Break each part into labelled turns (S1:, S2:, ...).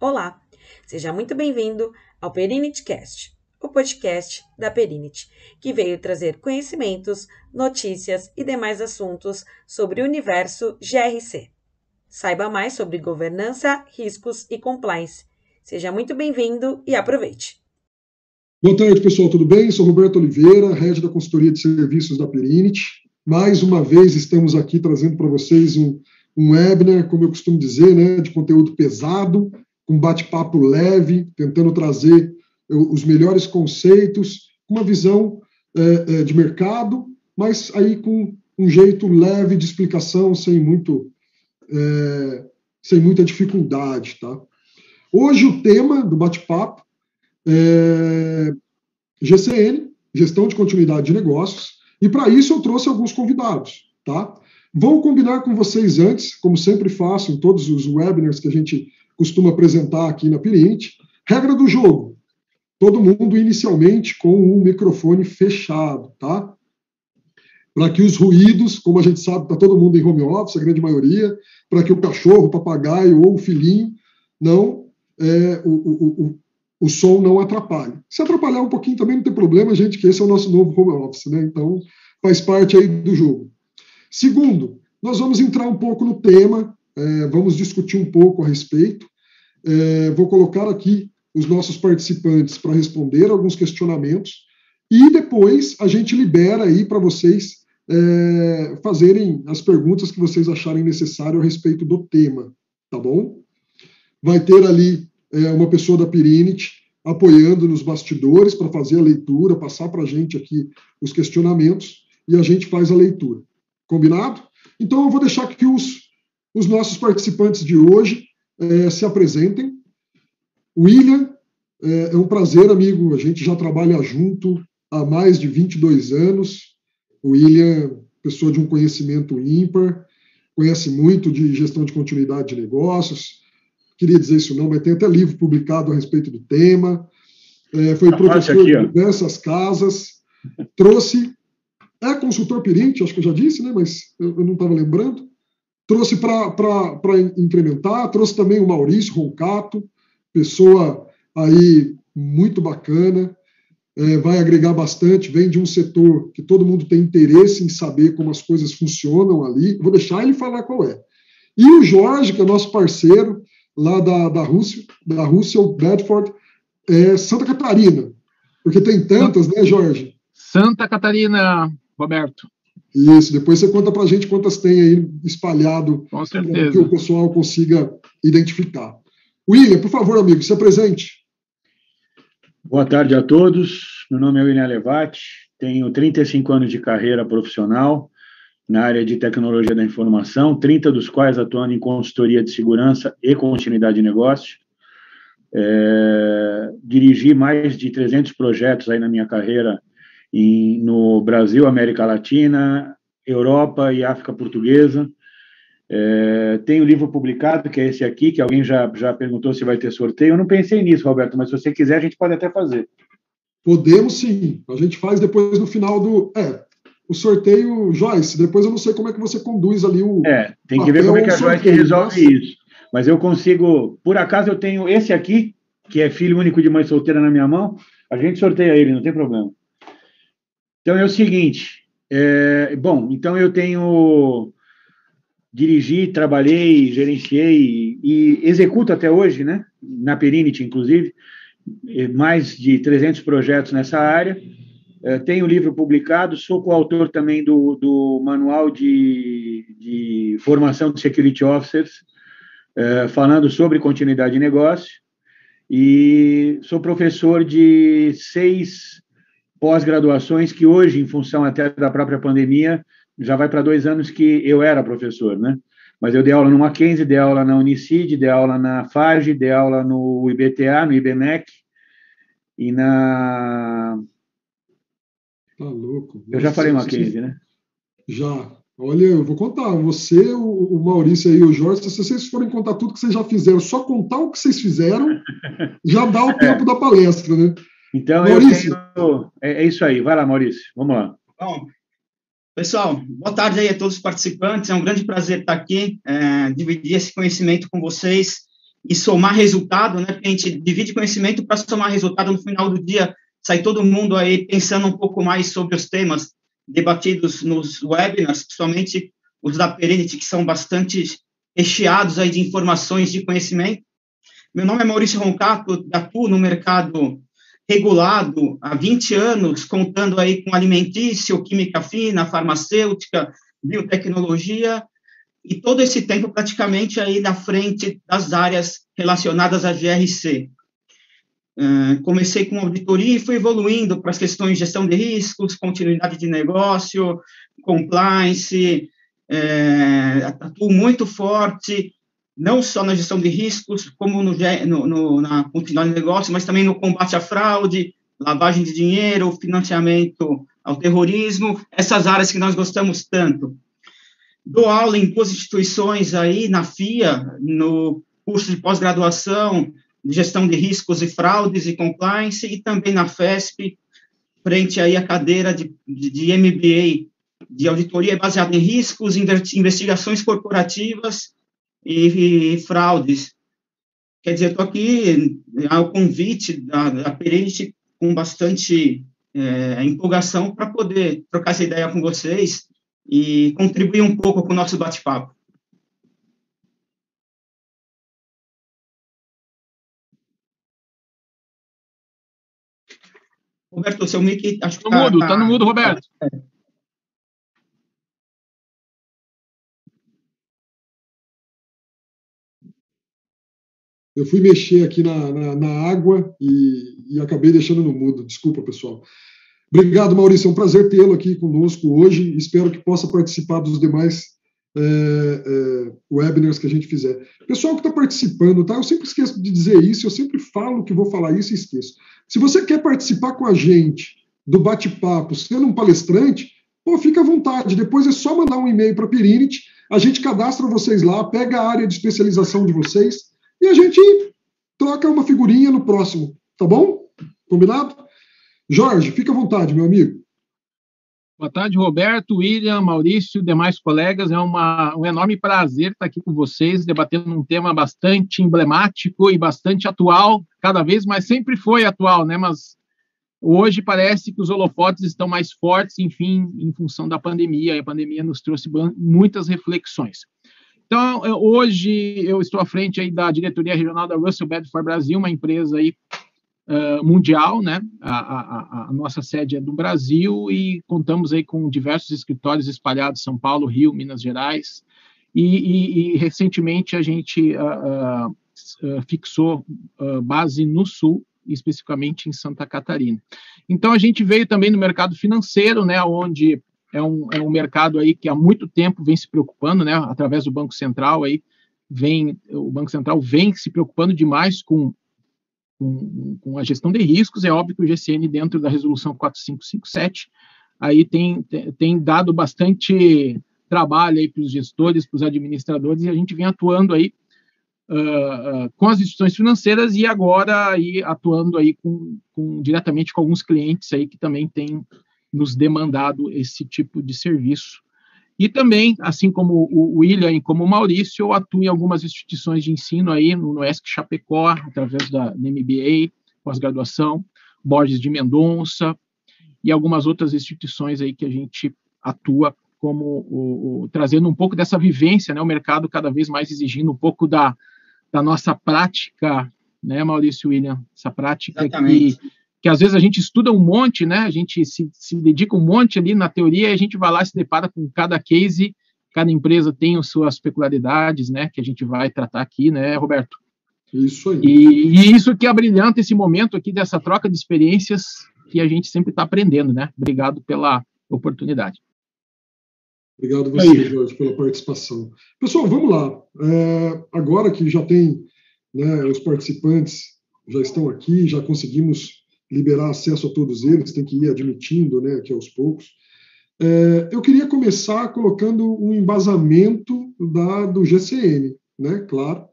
S1: Olá, seja muito bem-vindo ao PerinityCast, o podcast da Perinity, que veio trazer conhecimentos, notícias e demais assuntos sobre o universo GRC. Saiba mais sobre governança, riscos e compliance. Seja muito bem-vindo e aproveite.
S2: Boa tarde, pessoal, tudo bem? Sou Roberto Oliveira, head da consultoria de serviços da Perinity. Mais uma vez estamos aqui trazendo para vocês um, um webinar, como eu costumo dizer, né, de conteúdo pesado, com bate-papo leve, tentando trazer os melhores conceitos, uma visão é, de mercado, mas aí com um jeito leve de explicação, sem muito é, sem muita dificuldade, tá? Hoje o tema do bate-papo é GCN, Gestão de Continuidade de Negócios, e para isso eu trouxe alguns convidados, tá? Vou combinar com vocês antes, como sempre faço em todos os webinars que a gente costuma apresentar aqui na Pirinte. Regra do jogo: todo mundo inicialmente com o microfone fechado, tá? Para que os ruídos, como a gente sabe, está todo mundo em home office, a grande maioria, para que o cachorro, o papagaio ou o filhinho não é, o, o, o, o som não atrapalhe. Se atrapalhar um pouquinho também não tem problema, gente, que esse é o nosso novo home office, né? Então faz parte aí do jogo. Segundo, nós vamos entrar um pouco no tema é, vamos discutir um pouco a respeito. É, vou colocar aqui os nossos participantes para responder alguns questionamentos e depois a gente libera aí para vocês é, fazerem as perguntas que vocês acharem necessário a respeito do tema, tá bom? Vai ter ali é, uma pessoa da Pirinit apoiando nos bastidores para fazer a leitura, passar para a gente aqui os questionamentos e a gente faz a leitura. Combinado? Então eu vou deixar aqui os os nossos participantes de hoje é, se apresentem. William, é, é, um prazer, amigo. A gente já trabalha junto há mais de 22 anos. O William, pessoa de um conhecimento ímpar, conhece muito de gestão de continuidade de negócios. Queria dizer isso não, mas tem até livro publicado a respeito do tema. É, foi professor aqui, de diversas casas. Trouxe. É consultor Pirinte, acho que eu já disse, né? Mas eu, eu não estava lembrando trouxe para incrementar, trouxe também o Maurício Roncato, pessoa aí muito bacana, é, vai agregar bastante, vem de um setor que todo mundo tem interesse em saber como as coisas funcionam ali. Vou deixar ele falar qual é. E o Jorge, que é nosso parceiro lá da, da Rússia, da Rússia, Bedford, é Santa Catarina. Porque tem tantas, né, Jorge?
S3: Santa Catarina, Roberto.
S2: Isso, depois você conta para a gente quantas tem aí espalhado para que o pessoal consiga identificar. William, por favor, amigo, se apresente.
S4: Boa tarde a todos. Meu nome é William Levati, tenho 35 anos de carreira profissional na área de tecnologia da informação, 30 dos quais atuando em consultoria de segurança e continuidade de negócio. É, dirigi mais de 300 projetos aí na minha carreira em, no Brasil, América Latina, Europa e África Portuguesa. É, tem o um livro publicado, que é esse aqui, que alguém já, já perguntou se vai ter sorteio. Eu não pensei nisso, Roberto, mas se você quiser, a gente pode até fazer.
S2: Podemos sim. A gente faz depois no final do. É, o sorteio, Joyce, depois eu não sei como é que você conduz ali o.
S4: É, tem que ver como é que a Joyce resolve isso. Mas eu consigo. Por acaso eu tenho esse aqui, que é filho único de mãe solteira na minha mão, a gente sorteia ele, não tem problema. Então é o seguinte, é, bom, então eu tenho dirigi, trabalhei, gerenciei e executo até hoje, né, na Perinity, inclusive, mais de 300 projetos nessa área. É, tenho livro publicado, sou coautor também do, do manual de, de formação de security officers, é, falando sobre continuidade de negócio, e sou professor de seis pós-graduações que hoje, em função até da própria pandemia, já vai para dois anos que eu era professor, né? Mas eu dei aula no Mackenzie, dei aula na Unicid, dei aula na FAGE, dei aula no IBTA, no IBMEC e na...
S2: Tá louco.
S4: Eu já falei Mackenzie, né?
S2: Já. Olha, eu vou contar. Você, o Maurício e o Jorge, se vocês forem contar tudo que vocês já fizeram, só contar o que vocês fizeram, já dá o tempo é. da palestra, né?
S4: Então, Maurício. tenho. É, é, isso aí. Vai lá, Maurício. Vamos lá.
S5: Bom, pessoal, boa tarde aí a todos os participantes. É um grande prazer estar aqui, é, dividir esse conhecimento com vocês e somar resultado, né? Porque a gente divide conhecimento para somar resultado no final do dia, sai todo mundo aí pensando um pouco mais sobre os temas debatidos nos webinars, principalmente os da Perenity, que são bastante recheados aí de informações de conhecimento. Meu nome é Maurício Roncato, atuo no mercado regulado há 20 anos, contando aí com alimentício, química fina, farmacêutica, biotecnologia, e todo esse tempo praticamente aí na frente das áreas relacionadas à GRC. Uh, comecei com auditoria e fui evoluindo para as questões de gestão de riscos, continuidade de negócio, compliance, é, atuo muito forte, não só na gestão de riscos, como no, no, na continuidade de negócio, mas também no combate à fraude, lavagem de dinheiro, financiamento ao terrorismo, essas áreas que nós gostamos tanto. Dou aula em duas instituições aí, na FIA, no curso de pós-graduação de gestão de riscos e fraudes e compliance, e também na FESP, frente aí à cadeira de, de, de MBA de auditoria baseada em riscos, investigações corporativas e, e fraudes. Quer dizer, estou aqui ao convite da, da Perente com bastante é, empolgação para poder trocar essa ideia com vocês e contribuir um pouco com o nosso bate-papo. Roberto, seu mic
S3: acho que está... Tá, mudo, tá no mudo, Roberto. É.
S2: Eu fui mexer aqui na, na, na água e, e, acabei deixando no mudo. Desculpa, pessoal. Obrigado, Maurício. É um prazer tê-lo aqui conosco hoje. Espero que possa participar dos demais é, é, webinars que a gente fizer. Pessoal que está participando, tá? Eu sempre esqueço de dizer isso, eu sempre falo que vou falar isso e esqueço. Se você quer participar com a gente do bate-papo, sendo um palestrante, pô, fica à vontade. Depois é só mandar um e-mail para a Perinit, a gente cadastra vocês lá, pega a área de especialização de vocês e a gente troca uma figurinha no próximo, tá bom? Combinado? Jorge, fica à vontade, meu amigo.
S3: Boa tarde, Roberto, William, Maurício, demais colegas. É uma, um enorme prazer estar aqui com vocês, debatendo um tema bastante emblemático e bastante atual, cada vez mais, sempre foi atual, né? Mas hoje parece que os holofotes estão mais fortes, enfim, em função da pandemia. E a pandemia nos trouxe muitas reflexões. Então, hoje eu estou à frente aí da diretoria regional da Russell Bedford Brasil, uma empresa aí uh, mundial, né? A, a, a, nossa sede é do Brasil e contamos aí com diversos escritórios espalhados São Paulo, Rio, Minas Gerais. E, e, e recentemente a gente uh, uh, fixou base no Sul, especificamente em Santa Catarina. Então a gente veio também no mercado financeiro, né, onde é um, é um mercado aí que há muito tempo vem se preocupando, né, através do Banco Central aí, vem, o Banco Central vem se preocupando demais com, com, com, a gestão de riscos, é óbvio que o GCN, dentro da resolução 4557, aí tem, tem dado bastante trabalho aí para os gestores, para os administradores, e a gente vem atuando aí uh, uh, com as instituições financeiras e agora aí atuando aí com, com, diretamente com alguns clientes aí que também têm nos demandado esse tipo de serviço. E também, assim como o William e como o Maurício, eu atuo em algumas instituições de ensino aí, no ESC Chapecó, através da MBA, pós-graduação, Borges de Mendonça, e algumas outras instituições aí que a gente atua como o, o, trazendo um pouco dessa vivência, né, o mercado cada vez mais exigindo um pouco da, da nossa prática, né, Maurício William, essa prática Exatamente. que que às vezes a gente estuda um monte, né? A gente se, se dedica um monte ali na teoria e a gente vai lá e se depara com cada case, cada empresa tem as suas peculiaridades, né? Que a gente vai tratar aqui, né, Roberto?
S2: Isso aí.
S3: E, e isso que é brilhante esse momento aqui dessa troca de experiências que a gente sempre está aprendendo, né? Obrigado pela oportunidade.
S2: Obrigado você, Jorge, pela participação. Pessoal, vamos lá. É, agora que já tem né, os participantes já estão aqui, já conseguimos liberar acesso a todos eles, tem que ir admitindo, né, aqui aos poucos. É, eu queria começar colocando um embasamento da, do GCN, né, claro.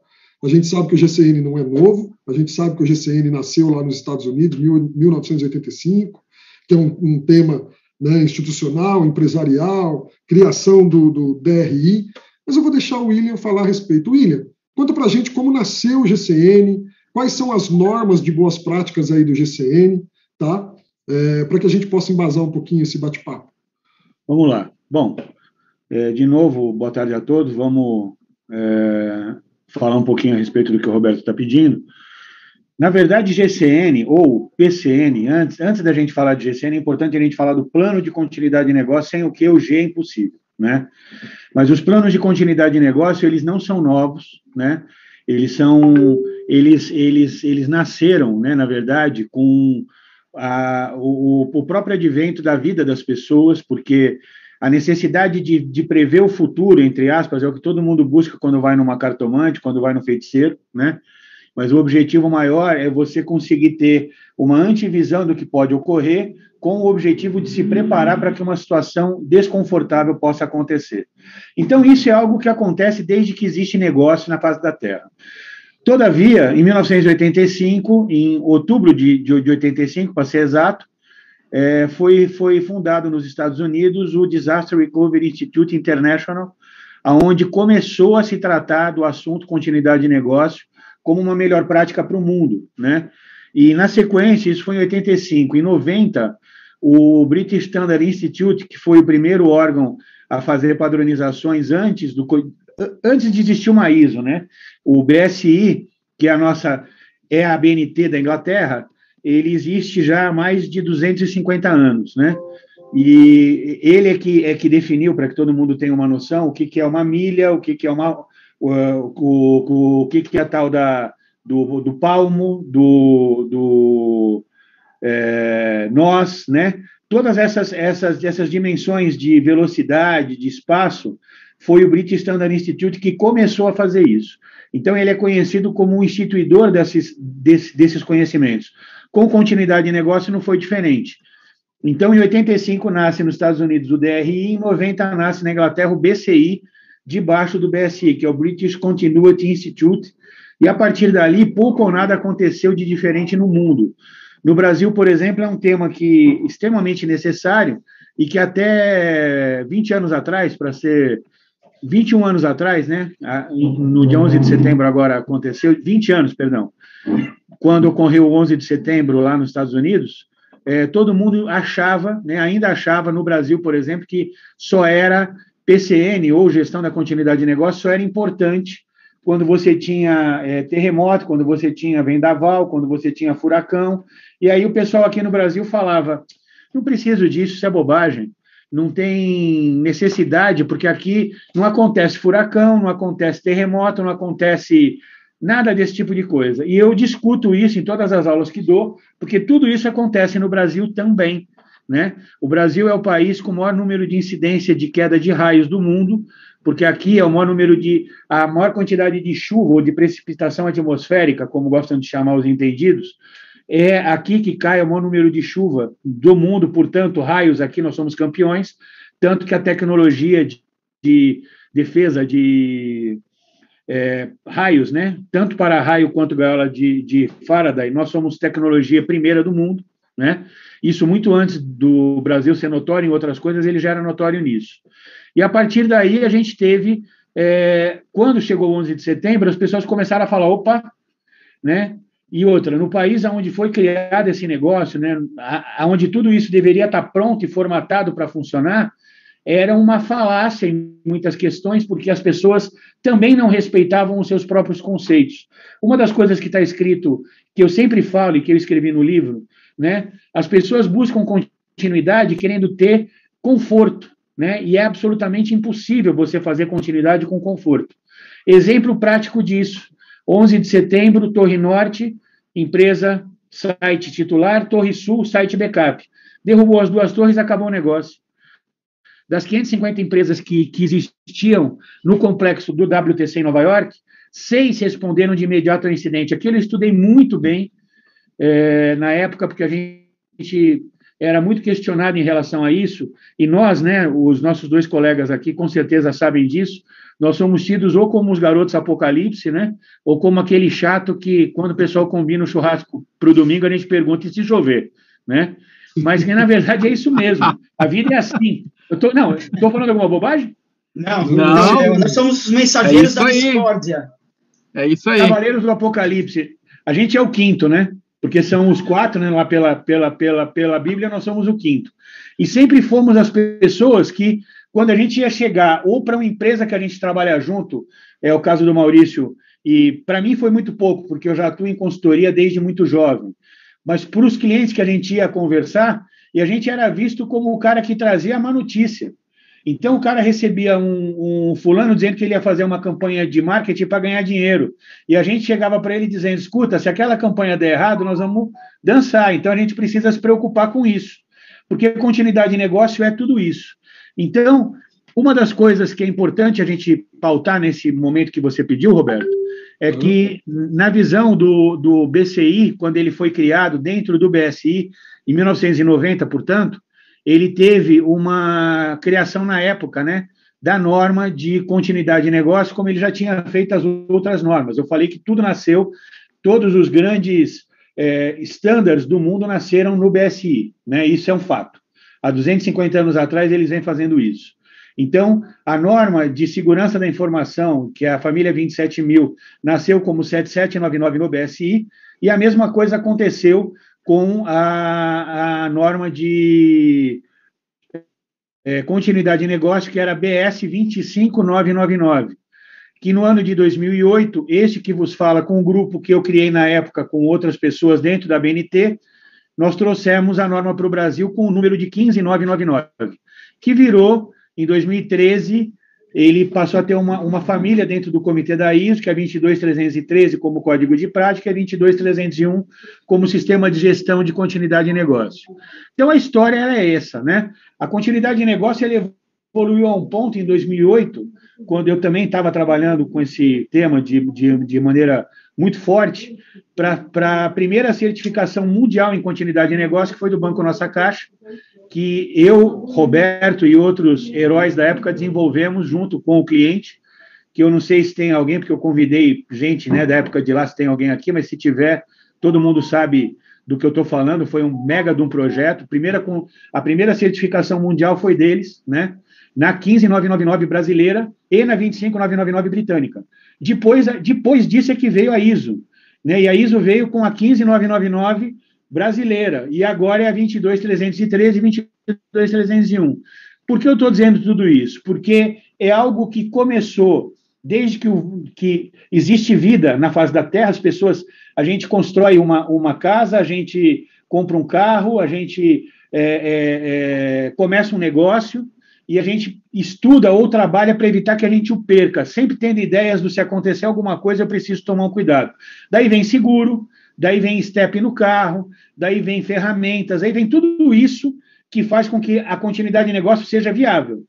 S2: A gente sabe que o GCN não é novo, a gente sabe que o GCN nasceu lá nos Estados Unidos, em 1985, que é um, um tema né, institucional, empresarial, criação do, do DRI, mas eu vou deixar o William falar a respeito. William, Conta para a gente como nasceu o GCN, quais são as normas de boas práticas aí do GCN, tá? É, para que a gente possa embasar um pouquinho esse bate-papo.
S4: Vamos lá. Bom, é, de novo, boa tarde a todos. Vamos é, falar um pouquinho a respeito do que o Roberto está pedindo. Na verdade, GCN ou PCN, antes, antes da gente falar de GCN, é importante a gente falar do plano de continuidade de negócio, sem o que o G é impossível, né? Mas os planos de continuidade de negócio, eles não são novos, né? Eles são, eles, eles, eles nasceram, né, na verdade, com a, o, o próprio advento da vida das pessoas, porque a necessidade de, de, prever o futuro, entre aspas, é o que todo mundo busca quando vai numa cartomante, quando vai no feiticeiro, né? Mas o objetivo maior é você conseguir ter uma antivisão do que pode ocorrer, com o objetivo de se preparar para que uma situação desconfortável possa acontecer. Então, isso é algo que acontece desde que existe negócio na face da Terra. Todavia, em 1985, em outubro de, de, de 85, para ser exato, é, foi, foi fundado nos Estados Unidos o Disaster Recovery Institute International, aonde começou a se tratar do assunto continuidade de negócio como uma melhor prática para o mundo, né? E na sequência, isso foi em 85, em 90, o British Standard Institute, que foi o primeiro órgão a fazer padronizações antes do antes de existir uma ISO, né? O BSI, que é a nossa é a BNT da Inglaterra, ele existe já há mais de 250 anos, né? E ele é que, é que definiu, para que todo mundo tenha uma noção, o que, que é uma milha, o que, que é uma, o, o, o que, que é tal da, do, do palmo, do, do é, nós, né? Todas essas, essas, essas dimensões de velocidade, de espaço, foi o British Standard Institute que começou a fazer isso. Então, ele é conhecido como um instituidor desses, desses conhecimentos. Com continuidade de negócio, não foi diferente. Então, em 85 nasce nos Estados Unidos o DRI, em 90 nasce na Inglaterra o BCI, debaixo do BSI, que é o British Continuity Institute, e a partir dali pouco ou nada aconteceu de diferente no mundo. No Brasil, por exemplo, é um tema que extremamente necessário e que até 20 anos atrás, para ser 21 anos atrás, né, no dia 11 de setembro agora aconteceu, 20 anos, perdão, quando ocorreu o 11 de setembro lá nos Estados Unidos, é, todo mundo achava, né, ainda achava no Brasil, por exemplo, que só era PCN, ou gestão da continuidade de negócio, só era importante quando você tinha é, terremoto, quando você tinha vendaval, quando você tinha furacão. E aí o pessoal aqui no Brasil falava: não preciso disso, isso é bobagem. Não tem necessidade, porque aqui não acontece furacão, não acontece terremoto, não acontece nada desse tipo de coisa. E eu discuto isso em todas as aulas que dou, porque tudo isso acontece no Brasil também. Né? O Brasil é o país com o maior número de incidência de queda de raios do mundo, porque aqui é o maior número de a maior quantidade de chuva ou de precipitação atmosférica, como gostam de chamar os entendidos, é aqui que cai o maior número de chuva do mundo, portanto, raios aqui nós somos campeões, tanto que a tecnologia de, de defesa de é, raios, né? Tanto para raio quanto gaiola de, de Faraday, nós somos tecnologia primeira do mundo, né? Isso muito antes do Brasil ser notório em outras coisas, ele já era notório nisso. E a partir daí a gente teve, é, quando chegou o 11 de setembro, as pessoas começaram a falar, opa, né? E outra, no país onde foi criado esse negócio, né, onde tudo isso deveria estar pronto e formatado para funcionar, era uma falácia em muitas questões, porque as pessoas também não respeitavam os seus próprios conceitos. Uma das coisas que está escrito, que eu sempre falo e que eu escrevi no livro, né? As pessoas buscam continuidade querendo ter conforto, né? E é absolutamente impossível você fazer continuidade com conforto. Exemplo prático disso: 11 de setembro, Torre Norte, empresa, site titular, Torre Sul, site backup. Derrubou as duas torres, acabou o negócio. Das 550 empresas que, que existiam no complexo do WTC em Nova York, seis responderam de imediato ao incidente. Aquilo eu estudei muito bem, é, na época, porque a gente era muito questionado em relação a isso, e nós, né, os nossos dois colegas aqui, com certeza sabem disso, nós somos tidos ou como os garotos apocalipse, né, ou como aquele chato que, quando o pessoal combina o churrasco para o domingo, a gente pergunta se chover, né, mas que, na verdade, é isso mesmo, a vida é assim. Eu tô, não, estou falando alguma bobagem?
S5: Não, não, nós somos os mensageiros é da discórdia.
S3: É isso aí.
S4: Cavaleiros do Apocalipse. A gente é o quinto, né? Porque são os quatro, né? Lá pela, pela, pela, pela Bíblia, nós somos o quinto. E sempre fomos as pessoas que, quando a gente ia chegar ou para uma empresa que a gente trabalha junto, é o caso do Maurício, e para mim foi muito pouco, porque eu já atuo em consultoria desde muito jovem. Mas para os clientes que a gente ia conversar, e a gente era visto como o cara que trazia a má notícia. Então o cara recebia um, um, fulano dizendo que ele ia fazer uma campanha de marketing para ganhar dinheiro. E a gente chegava para ele dizendo: escuta, se aquela campanha der errado, nós vamos dançar. Então a gente precisa se preocupar com isso. Porque continuidade de negócio é tudo isso. Então, uma das coisas que é importante a gente pautar nesse momento que você pediu, Roberto, é que, na visão do, do BCI, quando ele foi criado dentro do BSI, em 1990, portanto, ele teve uma criação na época, né, da norma de continuidade de negócio, como ele já tinha feito as outras normas. Eu falei que tudo nasceu, todos os grandes é, estándares do mundo nasceram no BSI, né? Isso é um fato. Há 250 anos atrás eles vêm fazendo isso. Então, a norma de segurança da informação, que é a família 27 mil, nasceu como 7799 no BSI, e a mesma coisa aconteceu com a, a norma de é, continuidade de negócio, que era BS 25999, que no ano de 2008, este que vos fala com o grupo que eu criei na época com outras pessoas dentro da BNT, nós trouxemos a norma para o Brasil com o número de 15999, que virou, em 2013, ele passou a ter uma, uma família dentro do comitê da ISO, que é 22313 como código de prática, e 22301 como sistema de gestão de continuidade de negócio. Então, a história é essa, né? A continuidade de negócio evoluiu a um ponto em 2008, quando eu também estava trabalhando com esse tema de, de, de maneira muito forte, para a primeira certificação mundial em continuidade de negócio, que foi do Banco Nossa Caixa, que eu, Roberto e outros heróis da época desenvolvemos junto com o cliente, que eu não sei se tem alguém, porque eu convidei gente né, da época de lá, se tem alguém aqui, mas se tiver, todo mundo sabe do que eu estou falando, foi um mega de um projeto. Primeira, a primeira certificação mundial foi deles, né? Na 15999 brasileira e na 25999 britânica. Depois, depois disso é que veio a ISO, né? E a ISO veio com a 15999 brasileira, e agora é a 22313 e 22301. Por que eu estou dizendo tudo isso? Porque é algo que começou desde que, o, que existe vida na face da Terra, as pessoas, a gente constrói uma, uma casa, a gente compra um carro, a gente é, é, é, começa um negócio e a gente estuda ou trabalha para evitar que a gente o perca, sempre tendo ideias do se acontecer alguma coisa, eu preciso tomar um cuidado. Daí vem seguro, daí vem step no carro, daí vem ferramentas, aí vem tudo isso que faz com que a continuidade de negócio seja viável.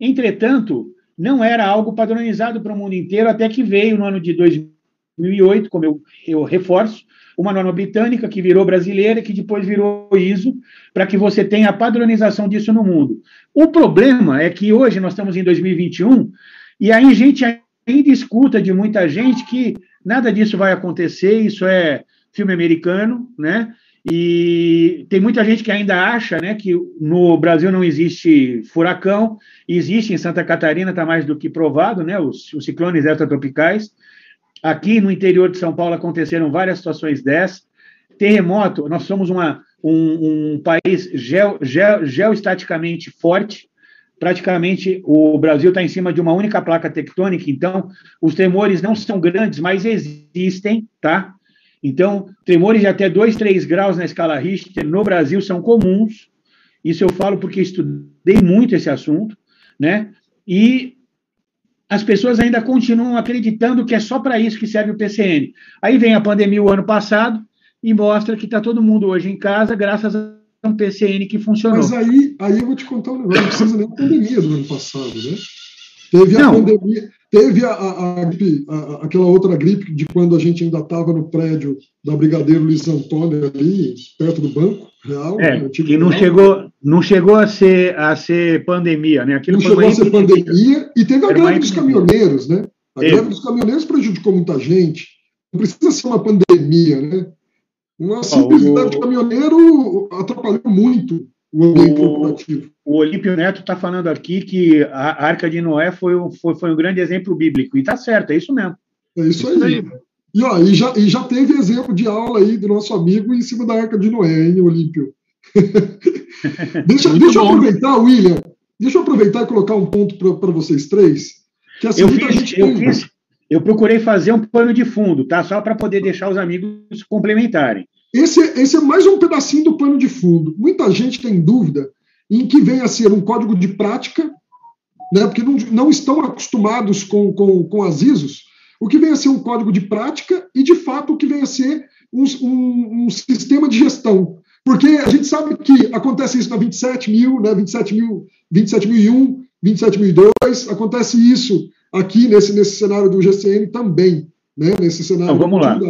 S4: Entretanto, não era algo padronizado para o mundo inteiro, até que veio no ano de 2008, como eu, eu reforço, uma norma britânica que virou brasileira, que depois virou ISO, para que você tenha a padronização disso no mundo. O problema é que hoje nós estamos em 2021 e aí a gente ainda escuta de muita gente que nada disso vai acontecer, isso é filme americano, né? E tem muita gente que ainda acha né, que no Brasil não existe furacão, existe em Santa Catarina, está mais do que provado, né, os, os ciclones extratropicais. Aqui no interior de São Paulo aconteceram várias situações dessas. Terremoto, nós somos uma, um, um país geo, geo, geoestaticamente forte, praticamente o Brasil está em cima de uma única placa tectônica, então os tremores não são grandes, mas existem, tá? Então, tremores de até 2, 3 graus na escala Richter no Brasil são comuns. Isso eu falo porque estudei muito esse assunto, né? E as pessoas ainda continuam acreditando que é só para isso que serve o PCN. Aí vem a pandemia o ano passado e mostra que está todo mundo hoje em casa graças a um PCN que funcionou.
S2: Mas aí, aí eu vou te contar um negócio, não precisa nem pandemia do ano passado, né? Teve a não. pandemia, Teve a, a, a, gripe, aquela outra gripe de quando a gente ainda estava no prédio da Brigadeiro Luiz Antônio ali, perto do Banco Real.
S4: É, né, que não chegou, não chegou a ser, a ser pandemia, né?
S2: Aquilo não chegou a ser pandemia. E teve a greve dos caminhoneiros, né? A greve dos caminhoneiros prejudicou muita gente. Não precisa ser uma pandemia, né? Uma simples greve de caminhoneiro atrapalhou muito o ambiente corporativo
S4: o Olímpio Neto está falando aqui que a Arca de Noé foi, foi, foi um grande exemplo bíblico. E está certo, é isso mesmo.
S2: É isso, aí. aí. E, ó, e, já, e já teve exemplo de aula aí do nosso amigo em cima da Arca de Noé, hein, Olímpio? deixa deixa eu aproveitar, William, deixa eu aproveitar e colocar um ponto para vocês três.
S4: Que assim, eu, fiz, eu, fiz, eu procurei fazer um pano de fundo, tá? Só para poder deixar os amigos complementarem.
S2: Esse, esse é mais um pedacinho do pano de fundo. Muita gente tem dúvida em que venha a ser um código de prática, né, porque não, não estão acostumados com, com, com as ISOs, o que vem a ser um código de prática e, de fato, o que vem a ser um, um, um sistema de gestão. Porque a gente sabe que acontece isso na 27.000, né, 27.000, 27.001, 27.002, acontece isso aqui nesse, nesse cenário do GCN também, né, nesse cenário.
S4: Então, vamos lá.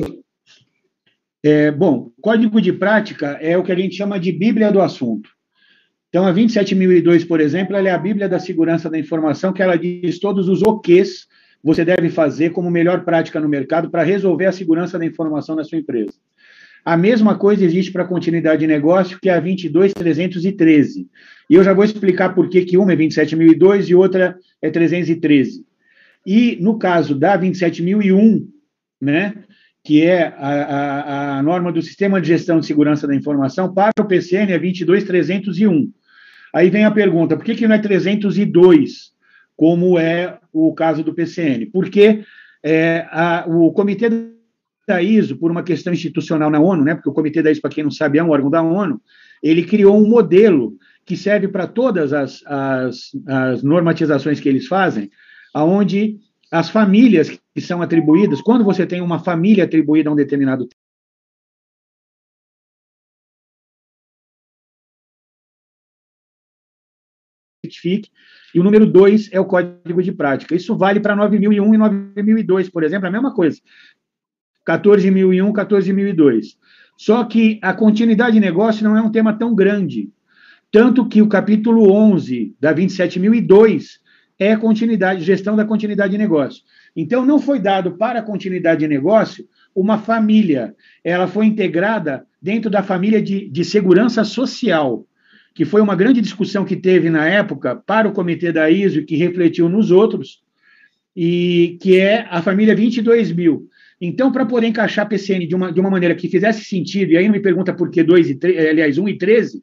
S4: É, bom, código de prática é o que a gente chama de Bíblia do assunto. Então, a 27.002, por exemplo, ela é a Bíblia da Segurança da Informação, que ela diz todos os OQs você deve fazer como melhor prática no mercado para resolver a segurança da informação na sua empresa. A mesma coisa existe para continuidade de negócio, que é a 22.313. E eu já vou explicar por que, que uma é 27.002 e outra é 313. E no caso da 27.001, né, que é a, a, a, norma do Sistema de Gestão de Segurança da Informação, para o PCN é 22.301. Aí vem a pergunta, por que, que não é 302, como é o caso do PCN? Porque é, a, o Comitê da ISO, por uma questão institucional na ONU, né, porque o Comitê da ISO, para quem não sabe, é um órgão da ONU, ele criou um modelo que serve para todas as, as, as normatizações que eles fazem, aonde as famílias que são atribuídas, quando você tem uma família atribuída a um determinado certifique, e o número 2 é o código de prática. Isso vale para 9001 e 9002, por exemplo, a mesma coisa. 14.001, 14.002. Só que a continuidade de negócio não é um tema tão grande. Tanto que o capítulo 11 da 27.002 é continuidade, gestão da continuidade de negócio. Então, não foi dado para a continuidade de negócio uma família, ela foi integrada dentro da família de, de segurança social, que foi uma grande discussão que teve na época para o comitê da ISO, que refletiu nos outros, e que é a família 22 mil. Então, para poder encaixar PCN de uma, de uma maneira que fizesse sentido, e aí não me pergunta por que 2 e 3, aliás, 1 e 13,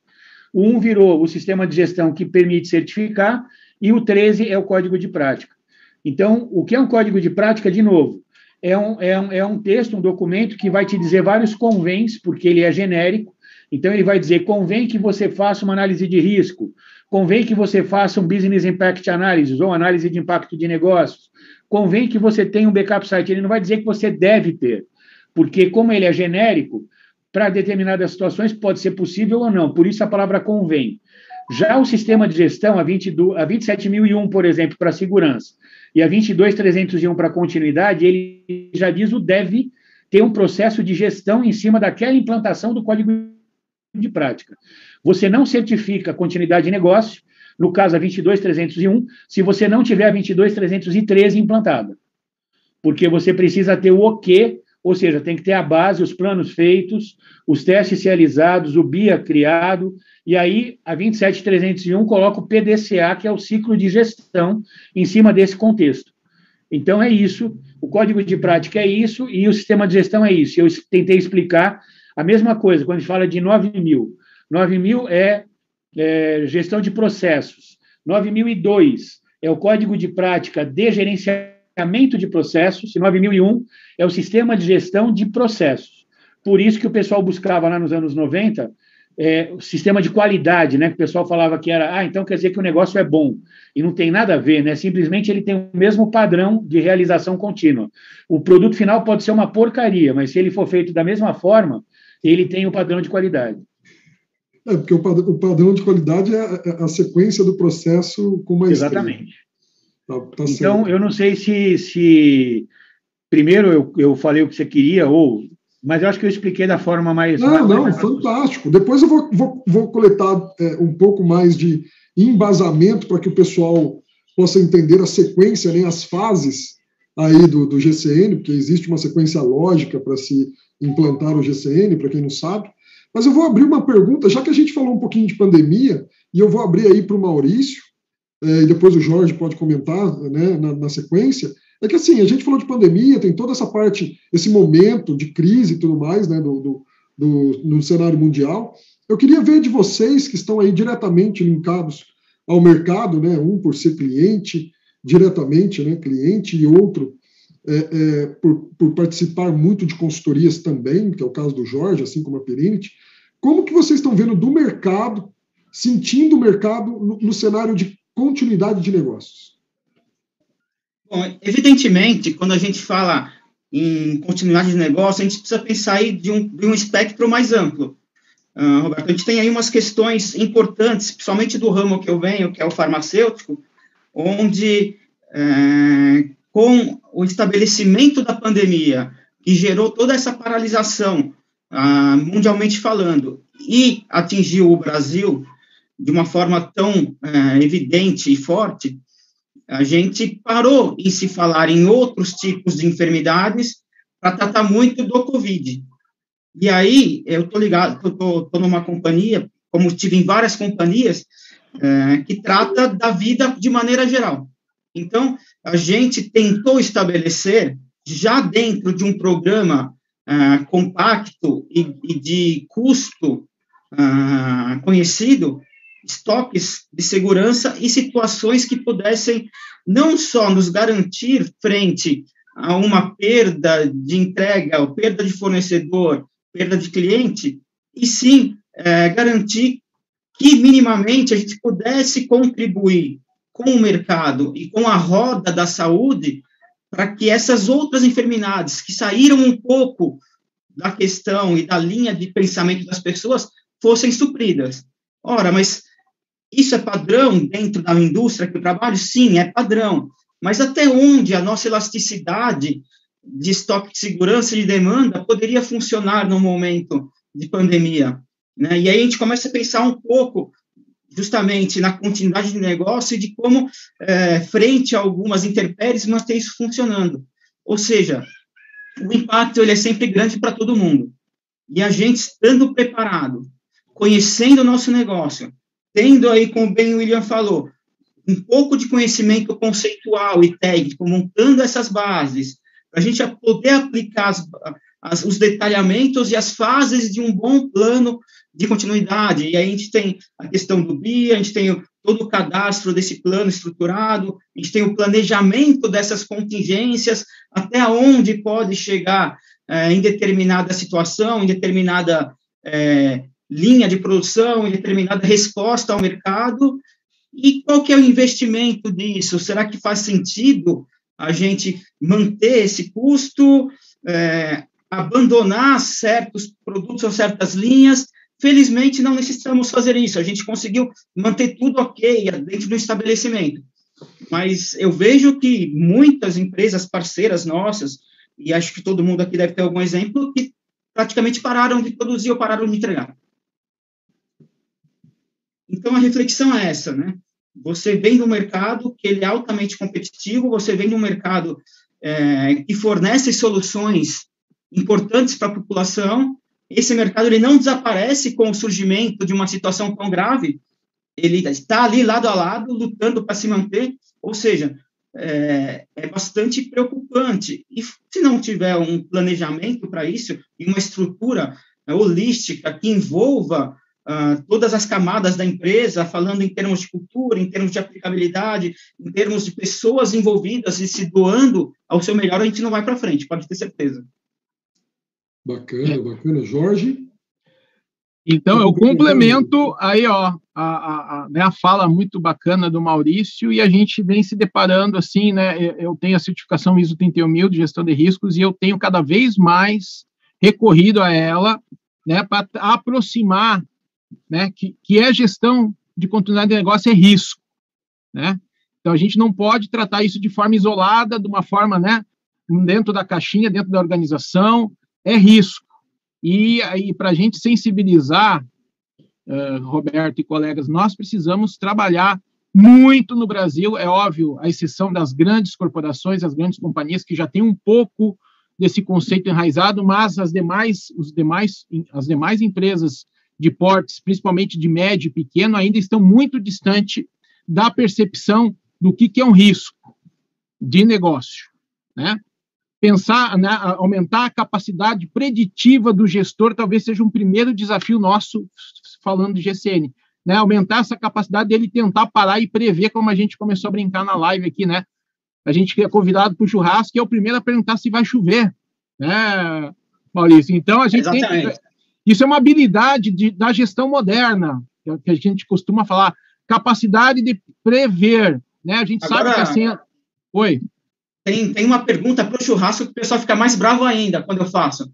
S4: o 1 virou o sistema de gestão que permite certificar, e o 13 é o código de prática. Então, o que é um código de prática, de novo, é um, é um, é um texto, um documento que vai te dizer vários convêns, porque ele é genérico. Então, ele vai dizer: convém que você faça uma análise de risco, convém que você faça um business impact analysis ou análise de impacto de negócios, convém que você tenha um backup site. Ele não vai dizer que você deve ter, porque, como ele é genérico, para determinadas situações pode ser possível ou não. Por isso a palavra convém. Já o sistema de gestão, a, 22, a 27.001, por exemplo, para segurança, e a 22.301 para continuidade, ele já diz o deve ter um processo de gestão em cima daquela implantação do código de prática. Você não certifica continuidade de negócio, no caso a 22.301, se você não tiver a 22.313 implantada. Porque você precisa ter o OK, ou seja, tem que ter a base, os planos feitos, os testes realizados, o BIA criado, e aí a 27301 coloca o PDCA, que é o ciclo de gestão, em cima desse contexto. Então é isso, o código de prática é isso e o sistema de gestão é isso. Eu tentei explicar a mesma coisa quando a gente fala de 9 mil. 9 mil é é, gestão de processos. 9002 é o Código de Prática de Gerenciamento de Processos, e 9001 é o Sistema de Gestão de Processos. Por isso que o pessoal buscava lá nos anos 90 é, o sistema de qualidade, né? Que o pessoal falava que era, ah, então quer dizer que o negócio é bom. E não tem nada a ver, né? Simplesmente ele tem o mesmo padrão de realização contínua. O produto final pode ser uma porcaria, mas se ele for feito da mesma forma, ele tem o padrão de qualidade.
S2: É, porque o padrão, de qualidade é a, é a, sequência do processo com mais.
S4: Exatamente. Tá, tá então, eu não sei se, se primeiro eu, eu falei o que você queria, ou. Mas eu acho que eu expliquei da forma mais.
S2: Não,
S4: mais,
S2: não, mais fantástico. Depois eu vou, vou, vou coletar é, um pouco mais de embasamento para que o pessoal possa entender a sequência, né, as fases aí do, do GCN, porque existe uma sequência lógica para se implantar o GCN, para quem não sabe. Mas eu vou abrir uma pergunta, já que a gente falou um pouquinho de pandemia, e eu vou abrir aí para o Maurício, é, e depois o Jorge pode comentar né, na, na, sequência. é que assim, a gente falou de pandemia, tem toda essa parte, esse momento de crise e tudo mais, né, do, do, do, no cenário mundial. Eu queria ver de vocês que estão aí diretamente linkados ao mercado, né, um por ser cliente, diretamente, né, cliente, e outro é, é, por, por, participar muito de consultorias também, que é o caso do Jorge, assim como a Perinity. Como que vocês estão vendo do mercado, sentindo o mercado no, no cenário de continuidade de negócios?
S5: Bom, evidentemente, quando a gente fala em continuidade de negócio, a gente precisa pensar aí de um, de um espectro mais amplo. Uh, Roberto, a gente tem aí umas questões importantes, principalmente do ramo que eu venho, que é o farmacêutico, onde é, com o estabelecimento da pandemia, que gerou toda essa paralisação, uh, mundialmente falando, e atingiu o Brasil de uma forma tão uh, evidente e forte, a gente parou em se falar em outros tipos de enfermidades para tratar muito do Covid. E aí, eu estou ligado, estou numa companhia, como estive em várias companhias, é, que trata da vida de maneira geral. Então, a gente tentou estabelecer, já dentro de um programa é, compacto e, e, de custo é, conhecido, estoques de segurança e situações que pudessem não só nos garantir frente a uma perda de entrega, ou perda de fornecedor, perda de cliente, e sim é, garantir que minimamente a gente pudesse contribuir com o mercado e com a roda da saúde para que essas outras enfermidades que saíram um pouco da questão e da linha de pensamento das pessoas fossem supridas. Ora, mas isso é padrão dentro da indústria que eu trabalho? Sim, é padrão. Mas até onde a nossa elasticidade de estoque de segurança e de demanda poderia funcionar no momento de pandemia. Né? E aí a gente começa a pensar um pouco justamente na continuidade de negócio e de como, é, frente a algumas intempéries, manter isso funcionando. Ou seja, o impacto ele é sempre grande para todo mundo. E a gente estando preparado, conhecendo o nosso negócio, tendo aí, como bem o William falou, um pouco de conhecimento conceitual e técnico, montando essas bases, a gente poder aplicar as, as, os detalhamentos e as fases de um bom plano de continuidade. E aí a gente tem a questão do BIA, a gente tem todo o cadastro desse plano estruturado, a gente tem o planejamento dessas contingências, até onde pode chegar é, em determinada situação, em determinada é, linha de produção, em determinada resposta ao mercado, e qual que é o investimento disso? Será que faz sentido a gente manter esse custo, é, abandonar certos produtos ou certas linhas. Felizmente, não necessitamos fazer isso. A gente conseguiu manter tudo ok dentro do estabelecimento. Mas eu vejo que muitas empresas parceiras nossas, e acho que todo mundo aqui deve ter algum exemplo, que praticamente pararam de produzir ou pararam de entregar. Então, a reflexão é essa, né? Você vem do mercado que ele é altamente competitivo, você vem de um mercado é, que fornece soluções importantes para a população. Esse mercado ele não desaparece com o surgimento de uma situação tão grave. Ele está ali lado a lado, lutando para se manter. Ou seja, é, é, bastante preocupante. E se não tiver um planejamento para isso e uma estrutura é, holística que envolva uh, todas as camadas da empresa, falando em termos de cultura, em termos de aplicabilidade, em termos de pessoas envolvidas e se doando ao seu melhor, a gente não vai para frente, pode ter certeza.
S2: Bacana, bacana. Jorge?
S3: Então, eu complemento aí, ó, a, a, a, né, a, fala muito bacana do Maurício e a gente vem se deparando assim, né? Eu tenho a certificação ISO 31000 de gestão de riscos e eu tenho cada vez mais recorrido a ela, né, para aproximar né, que, que é gestão de continuidade de negócio é risco, né? Então a gente não pode tratar isso de forma isolada, de uma forma, né, dentro da caixinha, dentro da organização, é risco. E aí para a gente sensibilizar, uh, Roberto e colegas, nós precisamos trabalhar muito no Brasil, é óbvio, a exceção das grandes corporações, as grandes companhias que já têm um pouco desse conceito enraizado, mas as demais, os demais, as demais empresas de portes, principalmente de médio e pequeno, ainda estão muito distante da percepção do que, que é um risco de negócio. né? Pensar, né, aumentar a capacidade preditiva do gestor talvez seja um primeiro desafio nosso falando de GCN, né? Aumentar essa capacidade dele tentar parar e prever, como a gente começou a brincar na live aqui, né? A gente é convidado para o churrasco e é o primeiro a perguntar se vai chover, né, Maurício? Então a gente Exatamente. tem isso é uma habilidade de, da gestão moderna, que a gente costuma falar, capacidade de prever, né? A gente Agora, sabe que assim. Oi.
S5: Tem, tem uma pergunta para o churrasco que o pessoal fica mais bravo ainda quando eu faço.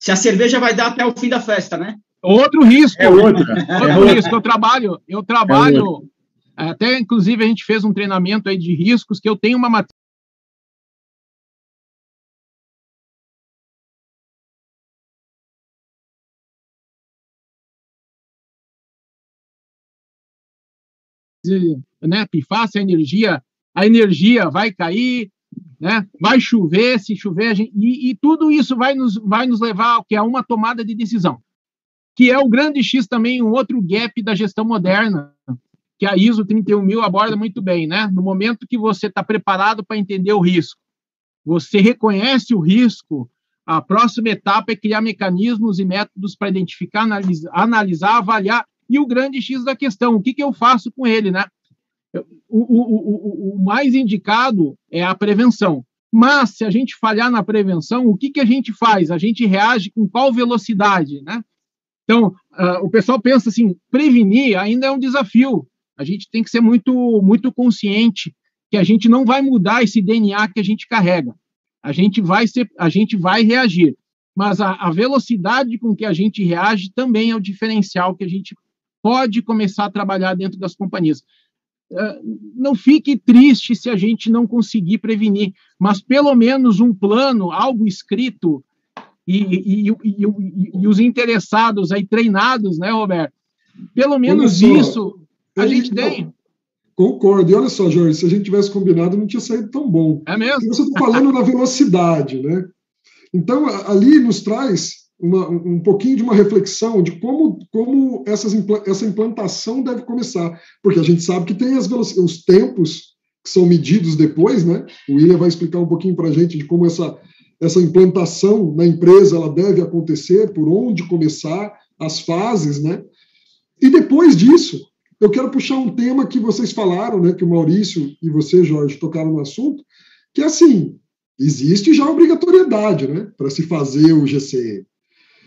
S5: Se a cerveja vai dar até o fim da festa, né?
S3: Outro risco. É outro. Outro é risco. Eu trabalho, eu trabalho. É até, inclusive, a gente fez um treinamento aí de riscos que eu tenho uma matéria né, pifar se a energia, a energia vai cair, né, vai chover, se chover, gente, e, e, tudo isso vai nos, vai nos levar ao que é uma tomada de decisão, que é o grande X também, um outro gap da gestão moderna, que a ISO 31000 aborda muito bem, né? No momento que você está preparado para entender o risco, você reconhece o risco, a próxima etapa é criar mecanismos e métodos para identificar, analisar, avaliar e o grande X da questão, o que, que eu faço com ele, né? O, o, o, o, mais indicado é a prevenção. Mas, se a gente falhar na prevenção, o que, que a gente faz? A gente reage com qual velocidade, né? Então, uh, o pessoal pensa assim, prevenir ainda é um desafio. A gente tem que ser muito, muito consciente que a gente não vai mudar esse DNA que a gente carrega. A gente vai ser, a gente vai reagir. Mas a, a velocidade com que a gente reage também é o diferencial que a gente pode começar a trabalhar dentro das companhias. É, não fique triste se a gente não conseguir prevenir, mas pelo menos um plano, algo escrito, e, e, e, e os interessados aí treinados, né, Roberto? Pelo menos só, isso a gente tem.
S2: Concordo. E olha só, Jorge, se a gente tivesse combinado, não tinha saído tão bom.
S3: É mesmo?
S2: Porque você está falando na velocidade, né? Então, ali nos traz uma, um pouquinho de uma reflexão de como, como essas, essa implantação deve começar, porque a gente sabe que tem as os tempos que são medidos depois, né? O William vai explicar um pouquinho para a gente de como essa, essa implantação na empresa ela deve acontecer, por onde começar, as fases, né? E depois disso, eu quero puxar um tema que vocês falaram, né? Que o Maurício e você, Jorge, tocaram no assunto, que é assim, existe já obrigatoriedade, né? Para se fazer o GCE.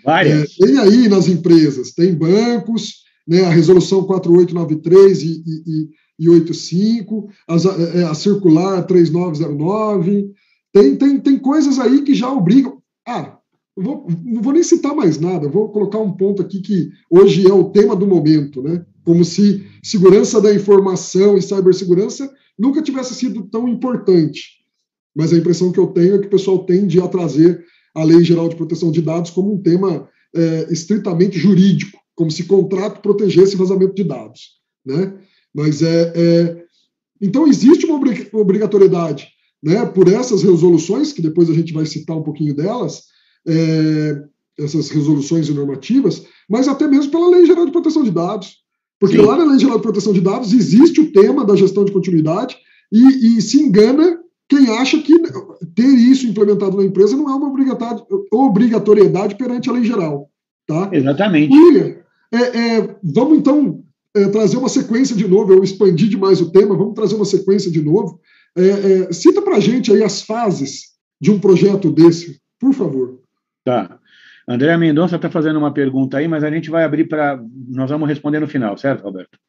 S2: É, tem aí nas empresas, tem bancos, né, a resolução 4893 e, e, e 85, as, a, é, a, circular 3909, tem, tem, tem coisas aí que já obrigam. Ah, vou, não vou nem citar mais nada, vou colocar um ponto aqui que hoje é o tema do momento, né? Como se segurança da informação e cibersegurança nunca tivesse sido tão importante. Mas a impressão que eu tenho é que o pessoal tende a trazer a Lei Geral de Proteção de Dados como um tema é, estritamente jurídico, como se contrato protegesse vazamento de dados. Né? Mas é, é então existe uma obrigatoriedade né, por essas resoluções, que depois a gente vai citar um pouquinho delas, é, essas resoluções e normativas, mas até mesmo pela Lei Geral de Proteção de Dados. Porque Sim. lá na Lei Geral de Proteção de Dados existe o tema da gestão de continuidade e, e se engana quem acha que ter isso implementado na empresa não é uma obrigatoriedade perante a lei geral. Tá?
S4: Exatamente.
S2: William, é, é, vamos então é, trazer uma sequência de novo, eu expandi demais o tema, vamos trazer uma sequência de novo. É, é, cita para a gente aí as fases de um projeto desse, por favor.
S4: Tá. André Mendonça está fazendo uma pergunta aí, mas a gente vai abrir para. Nós vamos responder no final, certo, Roberto?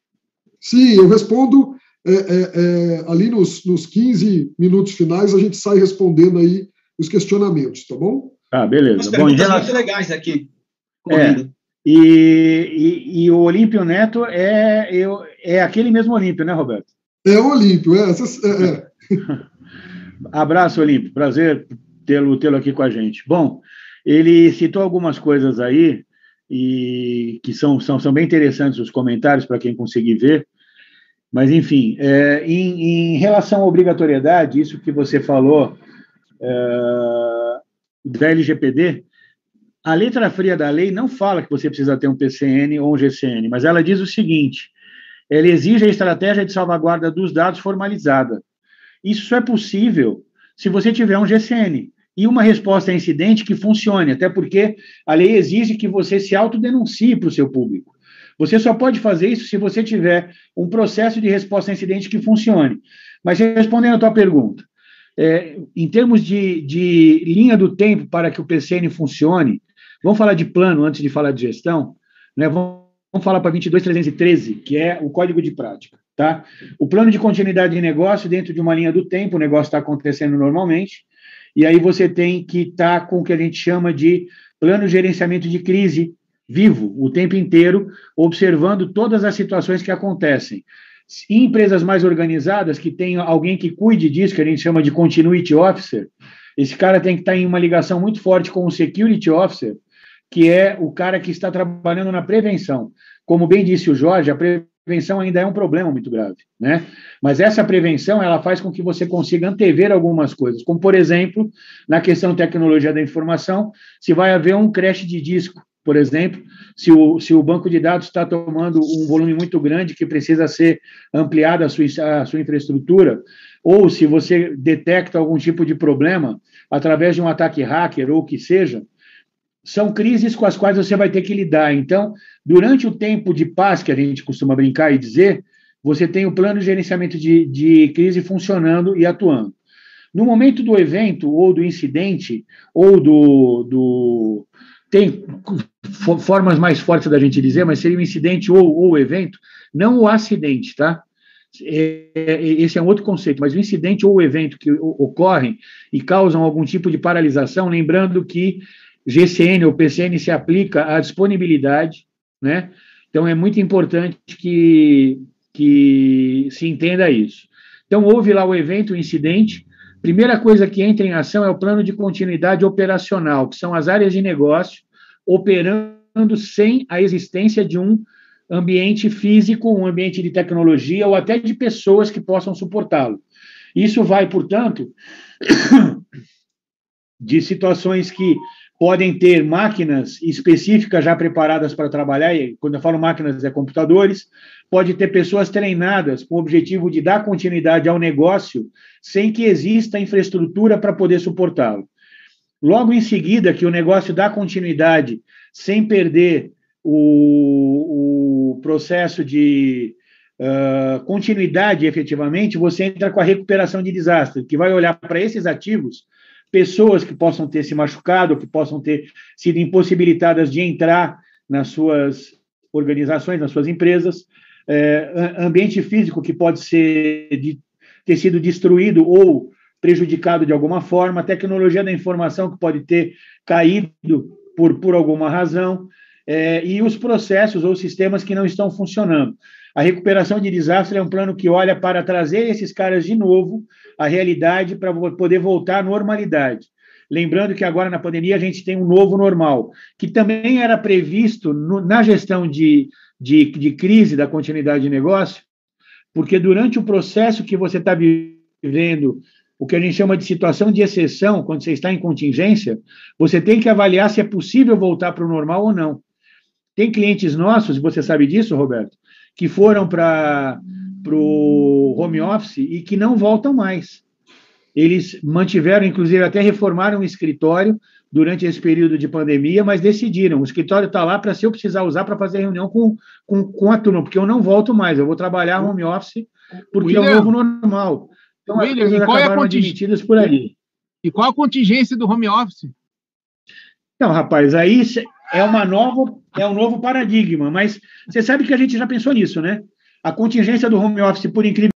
S2: Sim, eu respondo é, é, é, ali nos, nos 15 minutos finais, a gente sai respondendo aí os questionamentos, tá bom?
S4: Ah, beleza.
S5: Bom, em relação... muito legais aqui.
S4: É, e, e, e, o Olímpio Neto é, eu, é aquele mesmo Olímpio, né, Roberto?
S2: É o Olímpio, é. é, é.
S4: Abraço, Olímpio. Prazer tê-lo tê aqui com a gente. Bom, ele citou algumas coisas aí e que são, são, são bem interessantes os comentários para quem conseguir ver. Mas, enfim, é, em, em, relação à obrigatoriedade, isso que você falou é, da LGPD, a letra fria da lei não fala que você precisa ter um PCN ou um GCN, mas ela diz o seguinte: ela exige a estratégia de salvaguarda dos dados formalizada. Isso só é possível se você tiver um GCN e uma resposta a incidente que funcione, até porque a lei exige que você se autodenuncie para o seu público. Você só pode fazer isso se você tiver um processo de resposta a incidente que funcione. Mas respondendo a tua pergunta, é, em termos de, de linha do tempo para que o PCN funcione, vamos falar de plano antes de falar de gestão, né? Vamos, vamos falar para 22313, que é o código de prática. Tá? O plano de continuidade de negócio, dentro de uma linha do tempo, o negócio está acontecendo normalmente, e aí você tem que estar tá com o que a gente chama de plano de gerenciamento de crise vivo, o tempo inteiro, observando todas as situações que acontecem. Em empresas mais organizadas, que tem alguém que cuide disso, que a gente chama de continuity officer, esse cara tem que estar em uma ligação muito forte com o security officer, que é o cara que está trabalhando na prevenção. Como bem disse o Jorge, a prevenção ainda é um problema muito grave, né? Mas essa prevenção, ela faz com que você consiga antever algumas coisas, como, por exemplo, na questão tecnologia da informação, se vai haver um crash de disco, por exemplo, se o, se o banco de dados está tomando um volume muito grande que precisa ser ampliada a sua, a sua infraestrutura, ou se você detecta algum tipo de problema através de um ataque hacker ou o que seja, são crises com as quais você vai ter que lidar. Então, durante o tempo de paz, que a gente costuma brincar e dizer, você tem o plano de gerenciamento de, de crise funcionando e atuando. No momento do evento, ou do incidente, ou do. do tem formas mais fortes da gente dizer, mas seria o incidente ou, ou evento, não o acidente, tá? É, é, esse é um outro conceito, mas o incidente ou o evento que ocorrem e causam algum tipo de paralisação, lembrando que GCN ou PCN se aplica à disponibilidade, né? Então é muito importante que, que se entenda isso. Então houve lá o evento, o incidente. Primeira coisa que entra em ação é o plano de continuidade operacional, que são as áreas de negócio operando sem a existência de um ambiente físico, um ambiente de tecnologia ou até de pessoas que possam suportá-lo. Isso vai, portanto, de situações que podem ter máquinas específicas já preparadas para trabalhar, e quando eu falo máquinas, é computadores, pode ter pessoas treinadas com o objetivo de dar continuidade ao negócio sem que exista infraestrutura para poder suportá-lo. Logo em seguida, que o negócio dá continuidade sem perder o, o processo de uh, continuidade efetivamente, você entra com a recuperação de desastre, que vai olhar para esses ativos pessoas que possam ter se machucado, que possam ter sido impossibilitadas de entrar nas suas organizações, nas suas empresas, é, ambiente físico que pode ser de, ter sido destruído ou prejudicado de alguma forma, tecnologia da informação que pode ter caído por, por alguma razão, é, e os processos ou sistemas que não estão funcionando. A recuperação de desastre é um plano que olha para trazer esses caras de novo à realidade para poder voltar à normalidade. Lembrando que agora na pandemia a gente tem um novo normal, que também era previsto no, na gestão de, de, de crise da continuidade de negócio, porque durante o processo que você está vivendo, o que a gente chama de situação de exceção, quando você está em contingência, você tem que avaliar se é possível voltar para o normal ou não. Tem clientes nossos, você sabe disso, Roberto, que foram para o home office e que não voltam mais. Eles mantiveram, inclusive, até reformaram o escritório durante esse período de pandemia, mas decidiram, o escritório está lá para se eu precisar usar para fazer reunião com, com, com a turma, porque eu não volto mais, eu vou trabalhar home office, porque William, é o novo normal.
S3: Então, William, as coisas acabaram é admitidas por ali. E qual a contingência do home office?
S4: Não, rapaz, aí é uma nova, é um novo paradigma, mas você sabe que a gente já pensou nisso, né? A contingência do home office, por incrível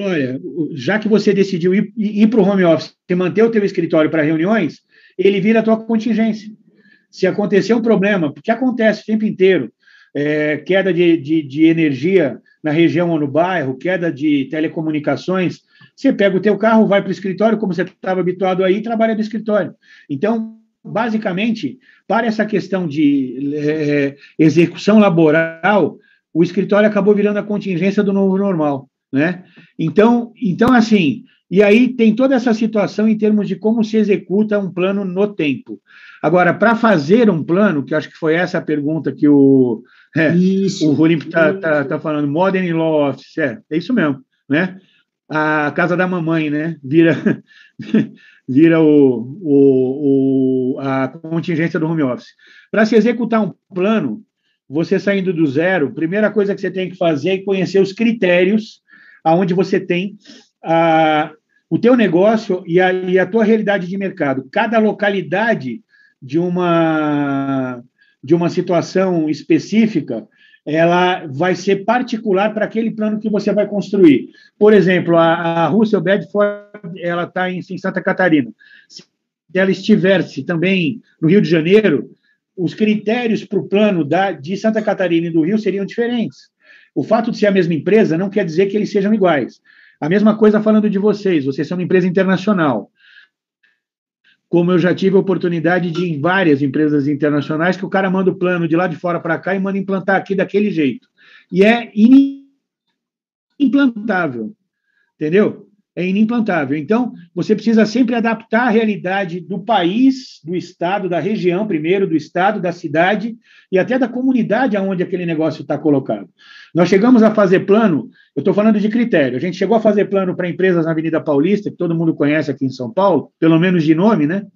S4: Olha, já que você decidiu ir, ir para o home office e manter o teu escritório para reuniões, ele vira a tua contingência. Se acontecer um problema, porque acontece o tempo inteiro, é, queda de, de, de, energia na região ou no bairro, queda de telecomunicações, você pega o teu carro, vai para o escritório, como você estava habituado aí, e trabalha do escritório. Então, basicamente, para essa questão de é, execução laboral, o escritório acabou virando a contingência do novo normal, né? Então, então assim, E aí tem toda essa situação em termos de como se executa um plano no tempo. Agora, para fazer um plano, que acho que foi essa a pergunta que o, é, isso, o Rolim está tá, tá falando, Modern Law Office, é, é isso mesmo, né? A casa da mamãe, né? Vira, vira o, o, o, a contingência do home office. Para se executar um plano, você saindo do zero, primeira coisa que você tem que fazer é conhecer os critérios aonde você tem a, o teu negócio e a, e a tua realidade de mercado. Cada localidade de uma de uma situação específica, ela vai ser particular para aquele plano que você vai construir. Por exemplo, a, a Russell Bedford, ela está em, em, Santa Catarina. Se ela estivesse também no Rio de Janeiro, os critérios para o plano da, de Santa Catarina e do Rio seriam diferentes. O fato de ser a mesma empresa não quer dizer que eles sejam iguais. A mesma coisa falando de vocês, vocês são uma empresa internacional. Como eu já tive a oportunidade de em várias empresas internacionais, que o cara manda o plano de lá de fora para cá e manda implantar aqui daquele jeito. E é inimplantável. Entendeu? É inimplantável. Então, você precisa sempre adaptar a realidade do país, do estado, da região, primeiro, do estado, da cidade e até da comunidade aonde aquele negócio está colocado. Nós chegamos a fazer plano, eu estou falando de critério, a gente chegou a fazer plano para empresas na Avenida Paulista, que todo mundo conhece aqui em São Paulo, pelo menos de nome, né?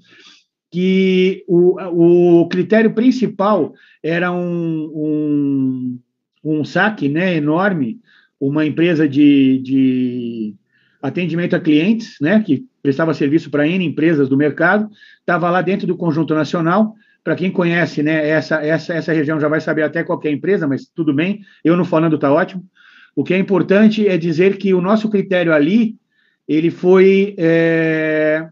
S4: Que o, o critério principal era um, um, um saque né, enorme, uma empresa de, de atendimento a clientes, né, que prestava serviço para N empresas do mercado, estava lá dentro do conjunto nacional. Para quem conhece, né, essa, essa, essa região já vai saber até qualquer empresa, mas tudo bem, eu não falando está ótimo. O que é importante é dizer que o nosso critério ali, ele foi é,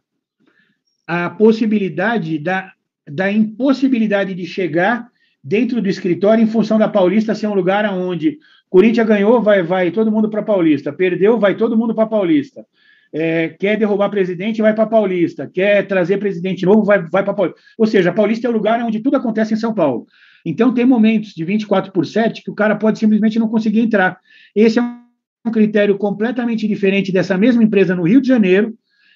S4: a possibilidade da, da impossibilidade de chegar dentro do escritório em função da Paulista ser um lugar onde Corinthians ganhou, vai, vai todo mundo para Paulista. Perdeu, vai todo mundo para Paulista. É, quer derrubar presidente, vai para Paulista. Quer trazer presidente novo, vai, vai para Paulista. Ou seja, Paulista é o lugar onde tudo acontece em São Paulo. Então, tem momentos de 24 por 7 que o cara pode simplesmente não conseguir entrar. Esse é um critério completamente diferente dessa mesma empresa no Rio de Janeiro,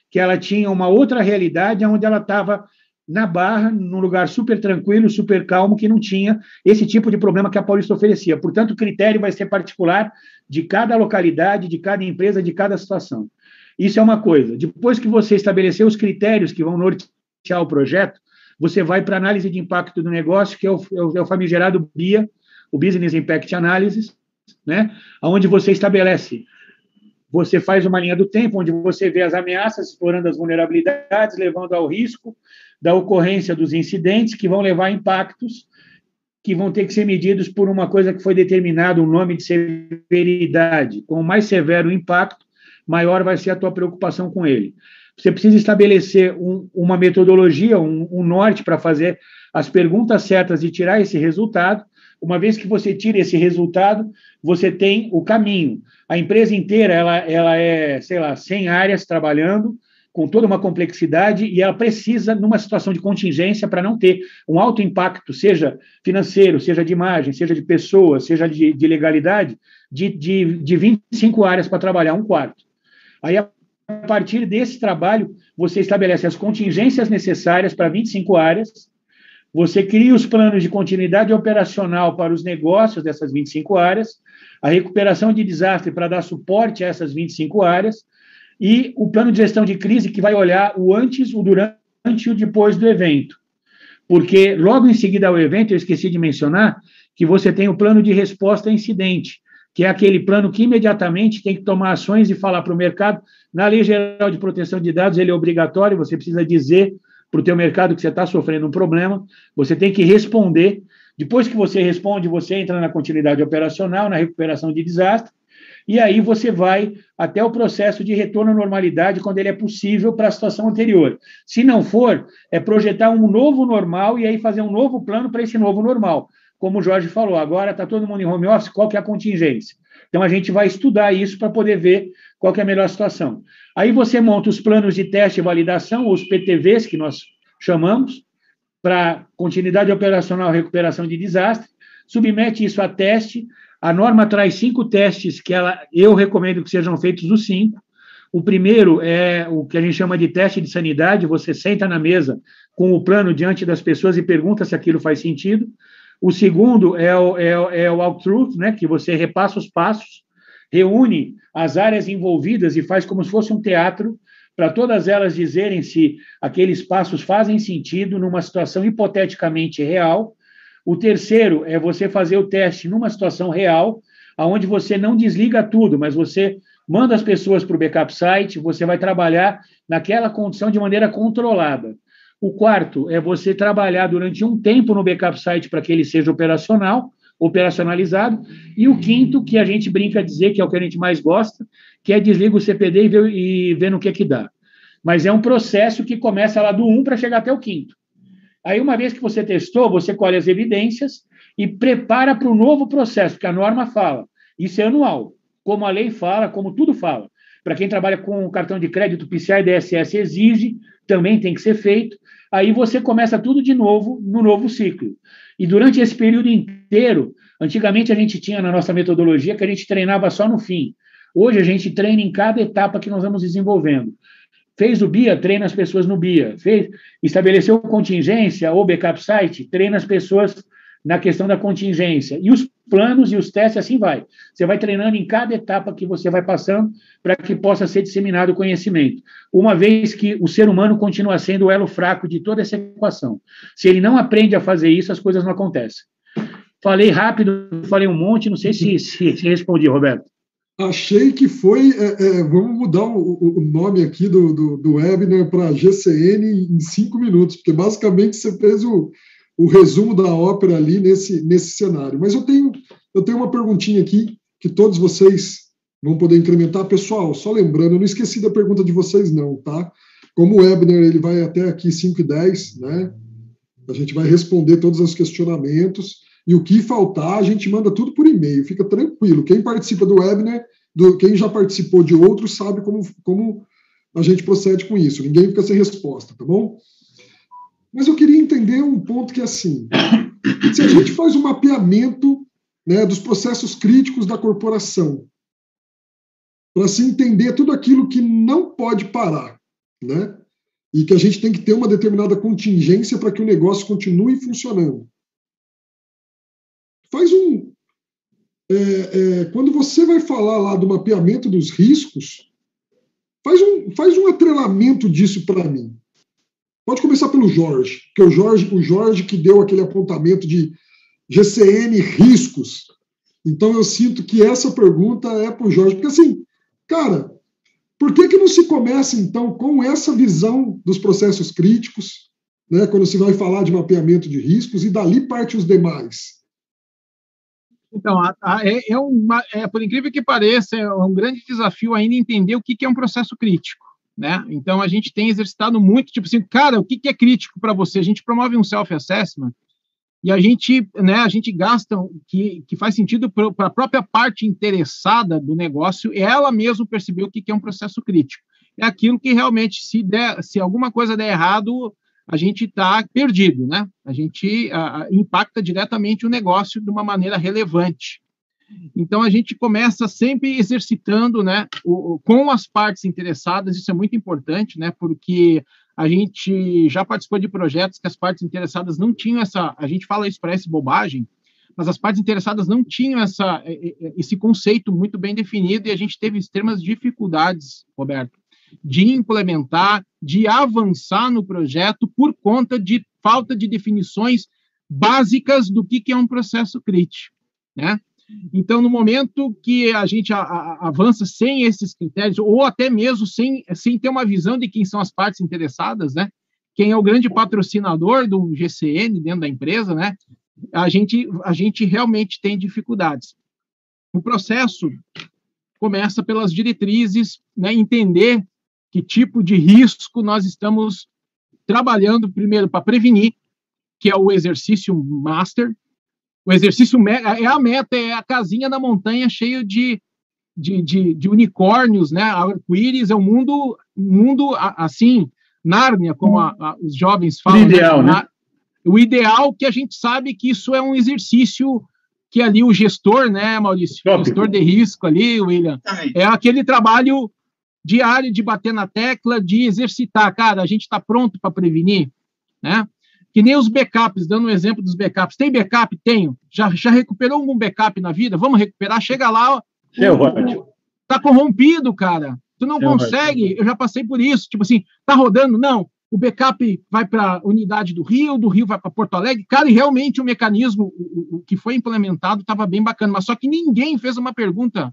S4: que ela tinha uma outra realidade, onde ela estava na Barra, num lugar super tranquilo, super calmo, que não tinha esse tipo de problema que a Paulista oferecia. Portanto, o critério vai ser particular de cada localidade, de cada empresa, de cada situação. Isso é uma coisa. Depois que você estabeleceu os critérios que vão nortear o projeto, você vai para a análise de impacto do negócio, que é o, é o famigerado BIA, o Business Impact Analysis, né? onde você estabelece você faz uma linha do tempo onde você vê as ameaças, explorando as vulnerabilidades, levando ao risco, da ocorrência dos incidentes que vão levar a impactos que vão ter que ser medidos por uma coisa que foi determinado, um nome de severidade. Com mais severo o impacto, maior vai ser a tua preocupação com ele. Você precisa estabelecer um, uma metodologia, um, um norte para fazer as perguntas certas e tirar esse resultado. Uma vez que você tira esse resultado, você tem o caminho. A empresa inteira ela, ela é, sei lá, 100 áreas trabalhando, com toda uma complexidade e ela precisa, numa situação de contingência, para não ter um alto impacto, seja financeiro, seja de imagem, seja de pessoas, seja de, de legalidade, de, de, de 25 áreas para trabalhar, um quarto. Aí, a partir desse trabalho, você estabelece as contingências necessárias para 25 áreas, você cria os planos de continuidade operacional para os negócios dessas 25 áreas, a recuperação de desastre para dar suporte a essas 25 áreas, e o plano de gestão de crise que vai olhar o antes, o durante e o depois do evento. Porque logo em seguida ao evento, eu esqueci de mencionar que você tem o plano de resposta a incidente, que é aquele plano que imediatamente tem que tomar ações e falar para o mercado. Na Lei Geral de Proteção de Dados, ele é obrigatório, você precisa dizer para o teu mercado que você está sofrendo um problema, você tem que responder. Depois que você responde, você entra na continuidade operacional, na recuperação de desastre, e aí você vai até o processo de retorno à normalidade quando ele é possível para a situação anterior. Se não for, é projetar um novo normal e aí fazer um novo plano para esse novo normal. Como o Jorge falou, agora está todo mundo em home office, qual que é a contingência? Então a gente vai estudar isso para poder ver qual que é a melhor situação. Aí você monta os planos de teste e validação, os PTVs que nós chamamos, para continuidade operacional, recuperação de desastre, submete isso a teste, a norma traz cinco testes que ela, eu recomendo que sejam feitos os cinco. O primeiro é o que a gente chama de teste de sanidade. Você senta na mesa com o plano diante das pessoas e pergunta se aquilo faz sentido. O segundo é o, é, é o né, que você repassa os passos, reúne as áreas envolvidas e faz como se fosse um teatro, para todas elas dizerem se aqueles passos fazem sentido numa situação hipoteticamente real. O terceiro é você fazer o teste numa situação real, onde você não desliga tudo, mas você manda as pessoas para o backup site, você vai trabalhar naquela condição de maneira controlada. O quarto é você trabalhar durante um tempo no backup site para que ele seja operacional, operacionalizado. E o quinto, que a gente brinca a dizer que é o que a gente mais gosta, que é desliga o CPD e vê, e no que é que dá. Mas é um processo que começa lá do 1 um para chegar até o quinto. Aí, uma vez que você testou, você colhe as evidências e prepara para o novo processo, que a norma fala. Isso é anual, como a lei fala, como tudo fala. Para quem trabalha com cartão de crédito, PCI DSS exige, também tem que ser feito. Aí você começa tudo de novo no novo ciclo. E durante esse período inteiro, antigamente a gente tinha na nossa metodologia que a gente treinava só no fim. Hoje a gente treina em cada etapa que nós vamos desenvolvendo. Fez o BIA, treina as pessoas no BIA. Fez, estabeleceu contingência ou backup site, treina as pessoas na questão da contingência. E os planos e os testes, assim vai. Você vai treinando em cada etapa que você vai passando para que possa ser disseminado o conhecimento. Uma vez que o ser humano continua sendo o elo fraco de toda essa equação. Se ele não aprende a fazer isso, as coisas não acontecem. Falei rápido, falei um monte, não sei se, se, respondi, Roberto.
S2: Achei que foi. É, é, vamos mudar o, o, nome aqui do, do, do webinar para GCN em cinco minutos, porque basicamente você fez o, o resumo da ópera ali nesse, nesse cenário. Mas eu tenho, eu tenho uma perguntinha aqui que todos vocês vão poder incrementar. Pessoal, só lembrando, eu não esqueci da pergunta de vocês, não, tá? Como o webinar ele vai até aqui 5 e 10, né? A gente vai responder todos os questionamentos. E o que faltar, a gente manda tudo por e-mail, fica tranquilo. Quem participa do webinar, do, quem já participou de outros, sabe como, como a gente procede com isso. Ninguém fica sem resposta, tá bom? Mas eu queria entender um ponto que é assim: se a gente faz um mapeamento né, dos processos críticos da corporação, para se entender tudo aquilo que não pode parar, né? E que a gente tem que ter uma determinada contingência para que o negócio continue funcionando. Faz um. É, é, quando você vai falar lá do mapeamento dos riscos, faz um, faz um atrelamento disso para mim. Pode começar pelo Jorge, que é o Jorge, o Jorge que deu aquele apontamento de GCN riscos. Então eu sinto que essa pergunta é para o Jorge, porque assim, cara, por que, que não se começa então com essa visão dos processos críticos, né, quando se vai falar de mapeamento de riscos e dali parte os demais?
S3: Então, a, a, é, é, uma, é, por incrível que pareça, é um grande desafio ainda entender o que, que é um processo crítico né? Então a gente tem exercitado muito, tipo assim, cara, o que, que é crítico para você? A gente promove um self-assessment e a gente, né, a gente gasta que, que faz sentido para a própria parte interessada do negócio, ela mesmo perceber o que, que é um processo crítico. É aquilo que realmente, se der, se alguma coisa der errado, a gente está perdido, né? A gente a, impacta diretamente o negócio de uma maneira relevante. Então a gente começa sempre exercitando, né, o, com as partes interessadas. Isso é muito importante, né, porque a gente já participou de projetos que as partes interessadas não tinham essa. A gente fala isso parece bobagem, mas as partes interessadas não tinham essa, esse conceito muito bem definido e a gente teve extremas dificuldades, Roberto, de implementar, de avançar no projeto por conta de falta de definições básicas do que, que é um processo crítico, né? Então, no momento que a gente avança sem esses critérios, ou até mesmo sem, sem ter uma visão de quem são as partes interessadas, né? Quem é o grande patrocinador do GCN dentro da empresa, né? A gente, a gente realmente tem dificuldades. O processo começa pelas diretrizes, né? Entender que tipo de risco nós estamos trabalhando primeiro para prevenir, que é o exercício master, o exercício é a meta, é a casinha na montanha cheio de, de, de, de unicórnios, né? Arco-íris é um mundo, mundo assim, Nárnia, como a, a, os jovens falam.
S4: O ideal, né? né?
S3: O ideal que a gente sabe que isso é um exercício que ali o gestor, né, Maurício? O gestor de risco ali, William, é aquele trabalho diário de bater na tecla, de exercitar. Cara, a gente está pronto para prevenir, né? Que nem os backups, dando um exemplo dos backups. Tem backup? Tenho. Já, já recuperou algum backup na vida? Vamos recuperar? Chega lá.
S4: É ótimo.
S3: Tá corrompido, cara. Tu não é consegue. Eu já passei por isso. Tipo assim, tá rodando? Não. O backup vai para a unidade do Rio, do Rio vai para Porto Alegre. Cara, e realmente o mecanismo o, o que foi implementado estava bem bacana, mas só que ninguém fez uma pergunta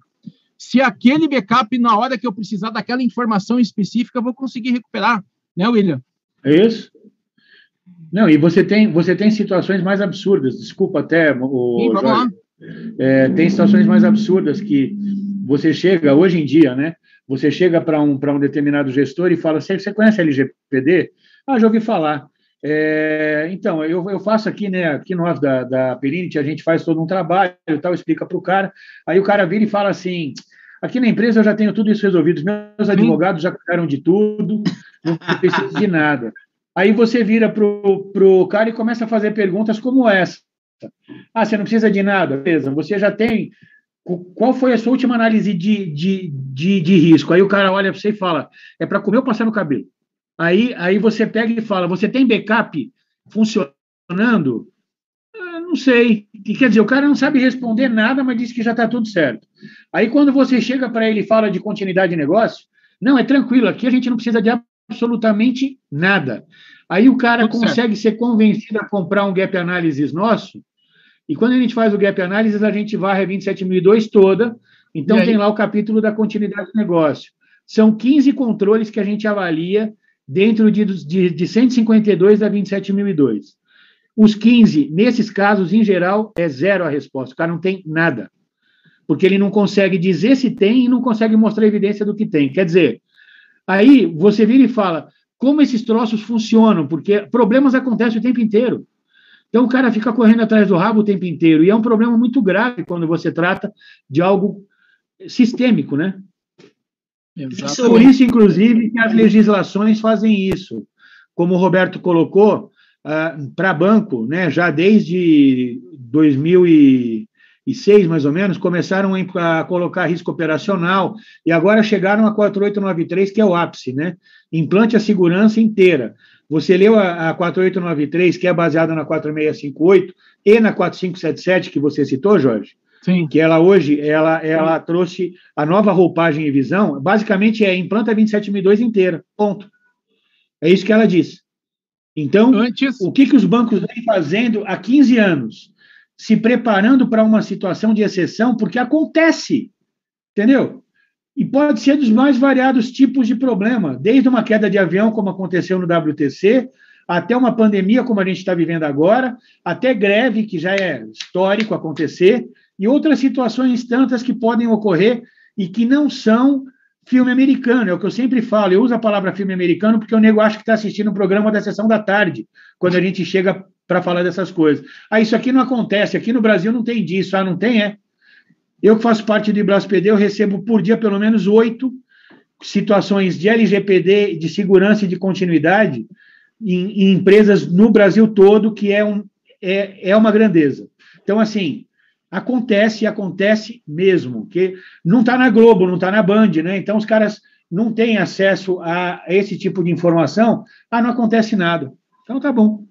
S3: se aquele backup, na hora que eu precisar daquela informação específica, eu vou conseguir recuperar, né, William?
S4: É isso. Não, e você tem, você tem situações mais absurdas, desculpa até, o Sim, vamos Jorge. lá. É, tem situações mais absurdas que você chega, hoje em dia, né? Você chega para um, um determinado gestor e fala: Você, você conhece a LGPD? Ah, já ouvi falar. É, então, eu, eu, faço aqui, né, aqui nós da, da Perinity, a gente faz todo um trabalho e tal, explica para o cara, aí o cara vira e fala assim, aqui na empresa eu já tenho tudo isso resolvido, meus advogados já cuidaram de tudo, não preciso de nada. Aí você vira para o cara e começa a fazer perguntas como essa. Ah, você não precisa de nada, beleza, você já tem... Qual foi a sua última análise de, de, de, de risco? Aí o cara olha para você e fala, é para comer ou passar no cabelo? Aí, aí você pega e fala: você tem backup funcionando? Ah, não sei. E, quer dizer, o cara não sabe responder nada, mas diz que já está tudo certo. Aí quando você chega para ele e fala de continuidade de negócio, não, é tranquilo, aqui a gente não precisa de absolutamente nada. Aí o cara tudo consegue certo. ser convencido a comprar um gap analysis nosso, e quando a gente faz o gap analysis, a gente varre a 27002 toda, então tem lá o capítulo da continuidade de negócio. São 15 controles que a gente avalia dentro de, de, de 152 a 27.002. Os 15, nesses casos, em geral, é zero a resposta. O cara não tem nada. Porque ele não consegue dizer se tem e não consegue mostrar evidência do que tem. Quer dizer, aí você vira e fala como esses troços funcionam, porque problemas acontecem o tempo inteiro. Então o cara fica correndo atrás do rabo o tempo inteiro. E é um problema muito grave quando você trata de algo sistêmico, né? Exatamente. Por isso, inclusive, que as legislações fazem isso. Como o Roberto colocou, uh, para banco, né, já desde 2006, mais ou menos, começaram a colocar risco operacional e agora chegaram a 4893, que é o ápice, né? Implante a segurança inteira. Você leu a, a 4893, que é baseada na 4658 e na 4577, que você citou, Jorge? Sim. que ela hoje ela, ela trouxe a nova roupagem e visão, basicamente é implanta 27002 inteira, ponto. É isso que ela diz. Então, Antes... o que, que os bancos vêm fazendo há 15 anos? Se preparando para uma situação de exceção, porque acontece, entendeu? E pode ser dos mais variados tipos de problema, desde uma queda de avião, como aconteceu no WTC, até uma pandemia, como a gente está vivendo agora, até greve, que já é histórico acontecer, e outras situações tantas que podem ocorrer e que não são filme americano. É o que eu sempre falo. Eu uso a palavra filme americano porque o nego acha que está assistindo um programa da sessão da tarde, quando a gente chega para falar dessas coisas. Ah, isso aqui não acontece. Aqui no Brasil não tem disso. Ah, não tem? É. Eu que faço parte do IBRASPD, eu recebo por dia pelo menos oito situações de LGPD, de segurança e de continuidade em, em empresas no Brasil todo, que é, um, é, é uma grandeza. Então, assim, Acontece e acontece mesmo, que não está na Globo, não está na Band, né? Então os caras não têm acesso a esse tipo de informação. Ah, não acontece nada. Então tá bom.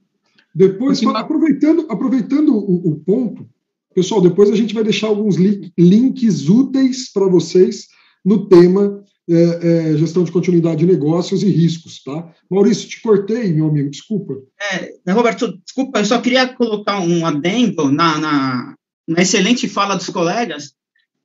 S2: Depois, Porque... aproveitando, aproveitando o, o, ponto, pessoal, depois a gente vai deixar alguns li links úteis para vocês no tema é, é, gestão de continuidade de negócios e riscos, tá? Maurício, te cortei, meu amigo, desculpa.
S5: É, né, Roberto, desculpa, eu só queria colocar um adendo na, na, uma excelente fala dos colegas,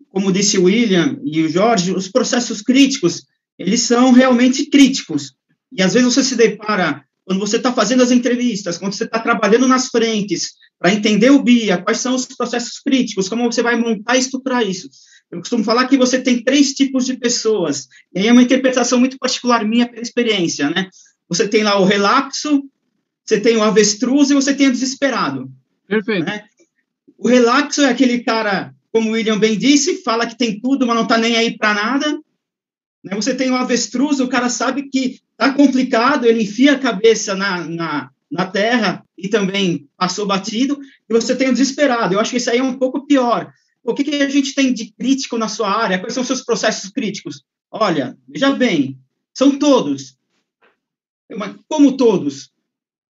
S5: como disse o William e o Jorge, os processos críticos, eles são realmente críticos. E às vezes você se depara, quando você está fazendo as entrevistas, quando você está trabalhando nas frentes, para entender o BIA, quais são os processos críticos, como você vai montar e estruturar isso. Eu costumo falar que você tem três tipos de pessoas, e aí é uma interpretação muito particular minha pela experiência, né? Você tem lá o relapso, você tem o avestruz e você tem o desesperado.
S3: Perfeito. Né?
S5: O relaxo é aquele cara, como o William bem disse, fala que tem tudo, mas não está nem aí para nada. Né? Você tem o avestruz, o cara sabe que está complicado, ele enfia a cabeça na, na, na terra e também passou batido. E você tem o desesperado. Eu acho que isso aí é um pouco pior. O que, que a gente tem de crítico na sua área? Quais são os seus processos críticos? olha, veja bem, são todos. Como todos?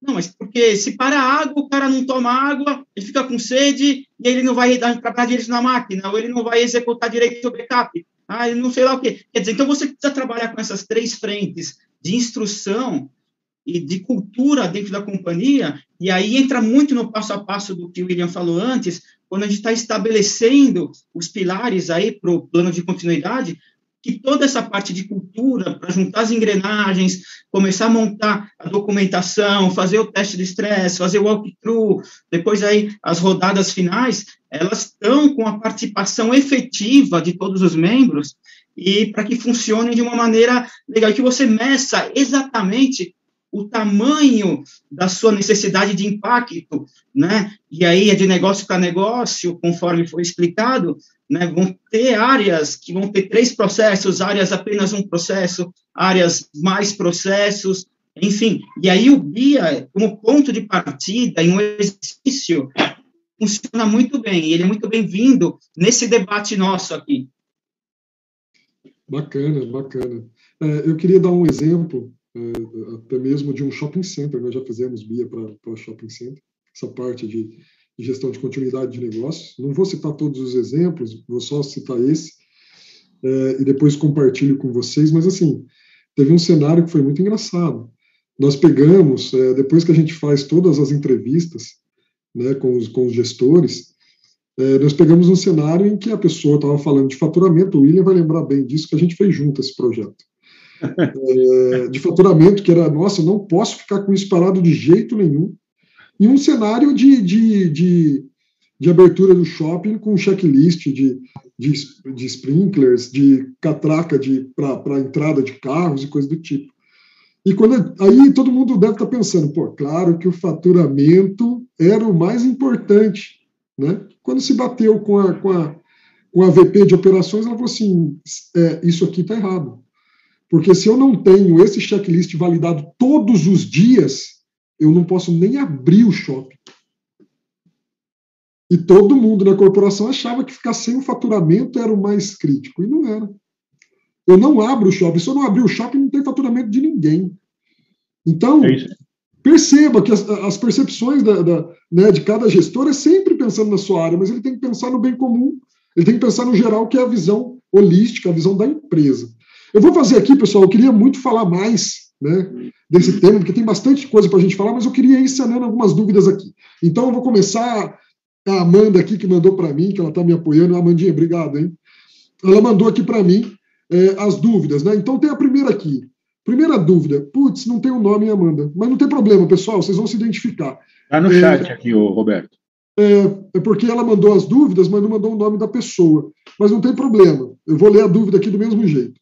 S5: Não, mas porque se para a água, o cara não toma água, ele fica com sede e ele não vai trabalhar direito na máquina, ou ele não vai executar direito o backup. Ah, ele não sei lá o quê. Quer dizer, então você precisa trabalhar com essas três frentes de instrução e de cultura dentro da companhia, e aí entra muito no passo a passo do que o William falou antes, quando a gente está estabelecendo os pilares aí para o plano de continuidade, que toda essa parte de cultura, para juntar as engrenagens, começar a montar a documentação, fazer o teste de estresse, fazer o walkthrough, depois aí as rodadas finais, elas estão com a participação efetiva de todos os membros e para que funcionem de uma maneira legal, que você meça exatamente o tamanho da sua necessidade de impacto, né? E aí é de negócio para negócio, conforme foi explicado, né? Vão ter áreas que vão ter três processos, áreas apenas um processo, áreas mais processos, enfim. E aí o guia, como ponto de partida em um exercício, funciona muito bem. E ele é muito bem-vindo nesse debate nosso aqui.
S2: Bacana, bacana. É, eu queria dar um exemplo até mesmo de um shopping center. Nós já fizemos BIA para shopping center, essa parte de, de, gestão de continuidade de negócios. Não vou citar todos os exemplos, vou só citar esse, é, e depois compartilho com vocês, mas assim, teve um cenário que foi muito engraçado. Nós pegamos, é, depois que a gente faz todas as entrevistas né, com, os, com os gestores, é, nós pegamos um cenário em que a pessoa estava falando de faturamento, o William vai lembrar bem disso, que a gente fez junto esse projeto é, de faturamento, que era, nossa, não posso ficar com isso parado de jeito nenhum, e um cenário de, de, de, de abertura do shopping com checklist de, de, de sprinklers, de catraca para entrada de carros e coisa do tipo. E quando aí todo mundo deve estar pensando, pô, claro que o faturamento era o mais importante, né? Quando se bateu com a, com a, com a VP de operações, ela falou assim, é, isso aqui está errado. Porque se eu não tenho esse checklist validado todos os dias, eu não posso nem abrir o shopping. E todo mundo na corporação achava que ficar sem o faturamento era o mais crítico. E não era. Eu não abro o shopping. Se eu não abrir o shopping, não tem faturamento de ninguém. Então, é perceba que as, as percepções da, da, né, de cada gestor é sempre pensando na sua área, mas ele tem que pensar no bem comum, ele tem que pensar no geral, que é a visão holística, a visão da empresa. Eu vou fazer aqui, pessoal, eu queria muito falar mais né, desse tema, porque tem bastante coisa para a gente falar, mas eu queria ir sanando algumas dúvidas aqui. Então, eu vou começar a Amanda aqui, que mandou para mim, que ela está me apoiando. Amandinha, obrigado, hein? Ela mandou aqui para mim é, as dúvidas, né? Então, tem a primeira aqui. Primeira dúvida, putz, não tem o um nome, Amanda. Mas não tem problema, pessoal, vocês vão se identificar.
S4: Está no é, chat aqui, o Roberto.
S2: É, é, porque ela mandou as dúvidas, mas não mandou o nome da pessoa. Mas não tem problema, eu vou ler a dúvida aqui do mesmo jeito.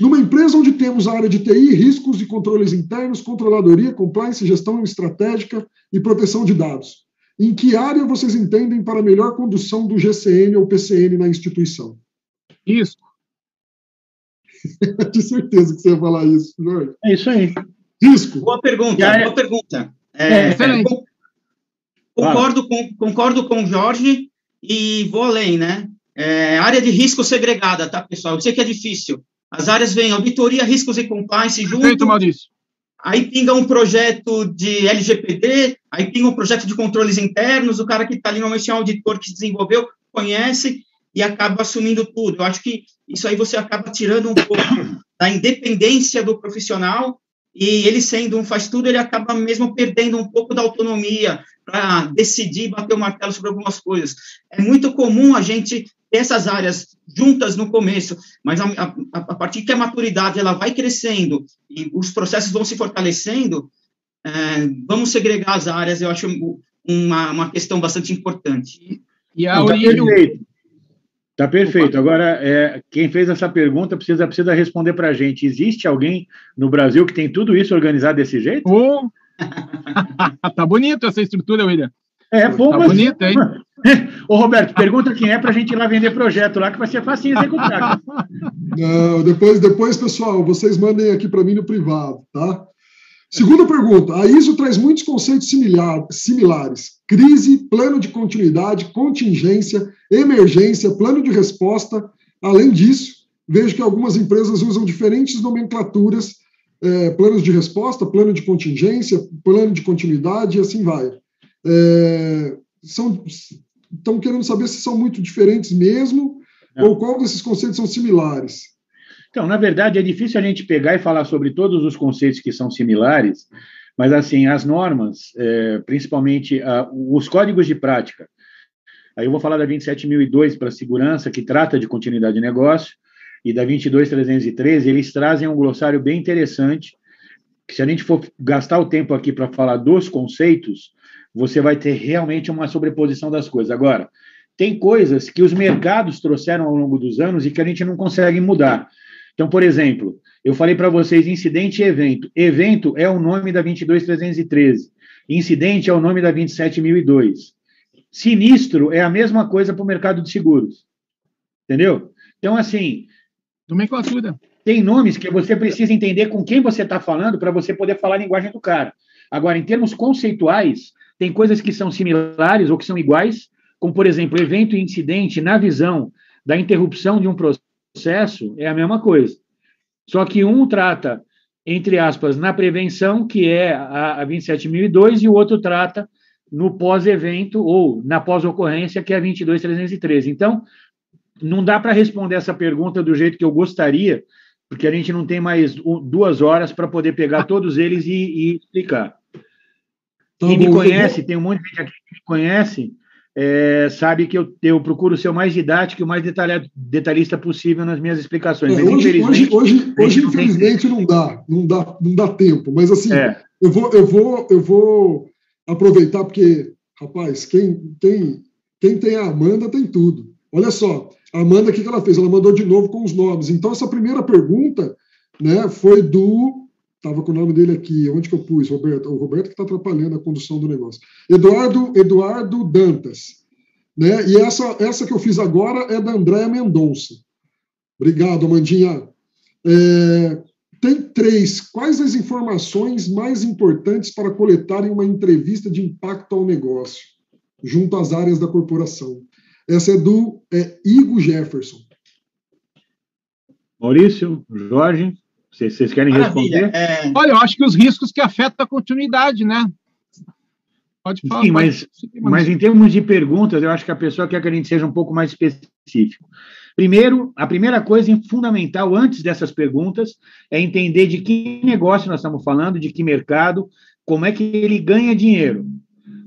S2: Numa empresa onde temos a área de TI, riscos e controles internos, controladoria, compliance, gestão estratégica e proteção de dados. Em que área vocês entendem para melhor condução do GCN ou PCN na instituição?
S3: Isso.
S2: Tinha certeza que você ia falar isso, Jorge.
S4: É isso aí.
S2: Risco.
S5: Boa pergunta, área... boa pergunta. É, é, concordo, com, concordo com o Jorge e vou além, né? É, área de risco segregada, tá, pessoal? Eu sei que é difícil, as áreas vêm auditoria, riscos e compliance junto. Perfeito,
S3: Maurício.
S5: Aí pinga um projeto de LGPD, aí pinga um projeto de controles internos, o cara que está ali normalmente é um auditor que se desenvolveu, conhece e acaba assumindo tudo. Eu acho que isso aí você acaba tirando um pouco da independência do profissional e ele sendo um faz tudo, ele acaba mesmo perdendo um pouco da autonomia para decidir, bater o martelo sobre algumas coisas. É muito comum a gente ter essas áreas juntas no começo, mas a, a, a, partir que a maturidade ela vai crescendo e os processos vão se fortalecendo, é, vamos segregar as áreas, eu acho uma, uma questão bastante importante.
S4: E a Está perfeito. Tá perfeito. Agora, é, quem fez essa pergunta precisa, precisa responder para a gente. Existe alguém no Brasil que tem tudo isso organizado desse jeito?
S3: Oh. tá bonito essa estrutura, William.
S4: É, pô,
S3: tá mas... bonito, hein?
S4: Ô, Roberto, pergunta quem é para a gente ir lá vender projeto lá, que vai ser fácil executar.
S2: Não, depois, depois, pessoal, vocês mandem aqui para mim no privado, tá? Segunda pergunta. A ISO traz muitos conceitos similar, similares: crise, plano de continuidade, contingência, emergência, plano de resposta. Além disso, vejo que algumas empresas usam diferentes nomenclaturas, é, planos de resposta, plano de contingência, plano de continuidade e assim vai. É, são, estão querendo saber se são muito diferentes mesmo, Não. ou qual desses conceitos são similares.
S4: Então, na verdade, é difícil a gente pegar e falar sobre todos os conceitos que são similares, mas, assim, as normas, é, principalmente a, os códigos de prática, aí eu vou falar da 27.002 para segurança, que trata de continuidade de negócio, e da 22.313, eles trazem um glossário bem interessante, que se a gente for gastar o tempo aqui para falar dos conceitos, você vai ter realmente uma sobreposição das coisas. Agora, tem coisas que os mercados trouxeram ao longo dos anos e que a gente não consegue mudar. Então, por exemplo, eu falei para vocês incidente e evento. Evento é o nome da 22313. Incidente é o nome da 27002. Sinistro é a mesma coisa para o mercado de seguros. Entendeu? Então, assim.
S3: Nomenclatura.
S4: Tem nomes que você precisa entender com quem você está falando para você poder falar a linguagem do cara. Agora, em termos conceituais, tem coisas que são similares ou que são iguais, como, por exemplo, evento e incidente, na visão da interrupção de um processo, é a mesma coisa. Só que um trata, entre aspas, na prevenção, que é a, a 27.002, e o outro trata no pós-evento ou na pós-ocorrência, que é a 22.313. Então, não dá para responder essa pergunta do jeito que eu gostaria, porque a gente não tem mais duas horas para poder pegar todos eles e, e explicar. Tá Quem me conhece, tem um monte de gente aqui que me conhece, é, sabe que eu, eu procuro ser o mais didático e o mais detalhado, detalhista possível nas minhas explicações.
S2: É, hoje, hoje, hoje, hoje não infelizmente, não dá, não dá, não dá tempo. Mas assim, é. eu, vou, eu, vou, eu vou aproveitar, porque, rapaz, quem, quem, quem tem a Amanda tem tudo. Olha só, a Amanda, o que ela fez? Ela mandou de novo com os nomes. Então, essa primeira pergunta né, foi do. Estava com o nome dele aqui. Onde que eu pus, Roberto? O Roberto que está atrapalhando a condução do negócio. Eduardo, Eduardo Dantas. Né? E essa, essa que eu fiz agora é da Andréa Mendonça. Obrigado, Amandinha. É, tem três. Quais as informações mais importantes para coletar em uma entrevista de impacto ao negócio, junto às áreas da corporação? Essa é do é, Igor Jefferson.
S4: Maurício, Jorge, vocês, vocês querem Maravilha. responder?
S3: É... Olha, eu acho que os riscos que afetam a continuidade, né?
S4: Pode falar. Sim, mas, mas em termos de perguntas, eu acho que a pessoa quer que a gente seja um pouco mais específico. Primeiro, a primeira coisa fundamental antes dessas perguntas é entender de que negócio nós estamos falando, de que mercado, como é que ele ganha dinheiro.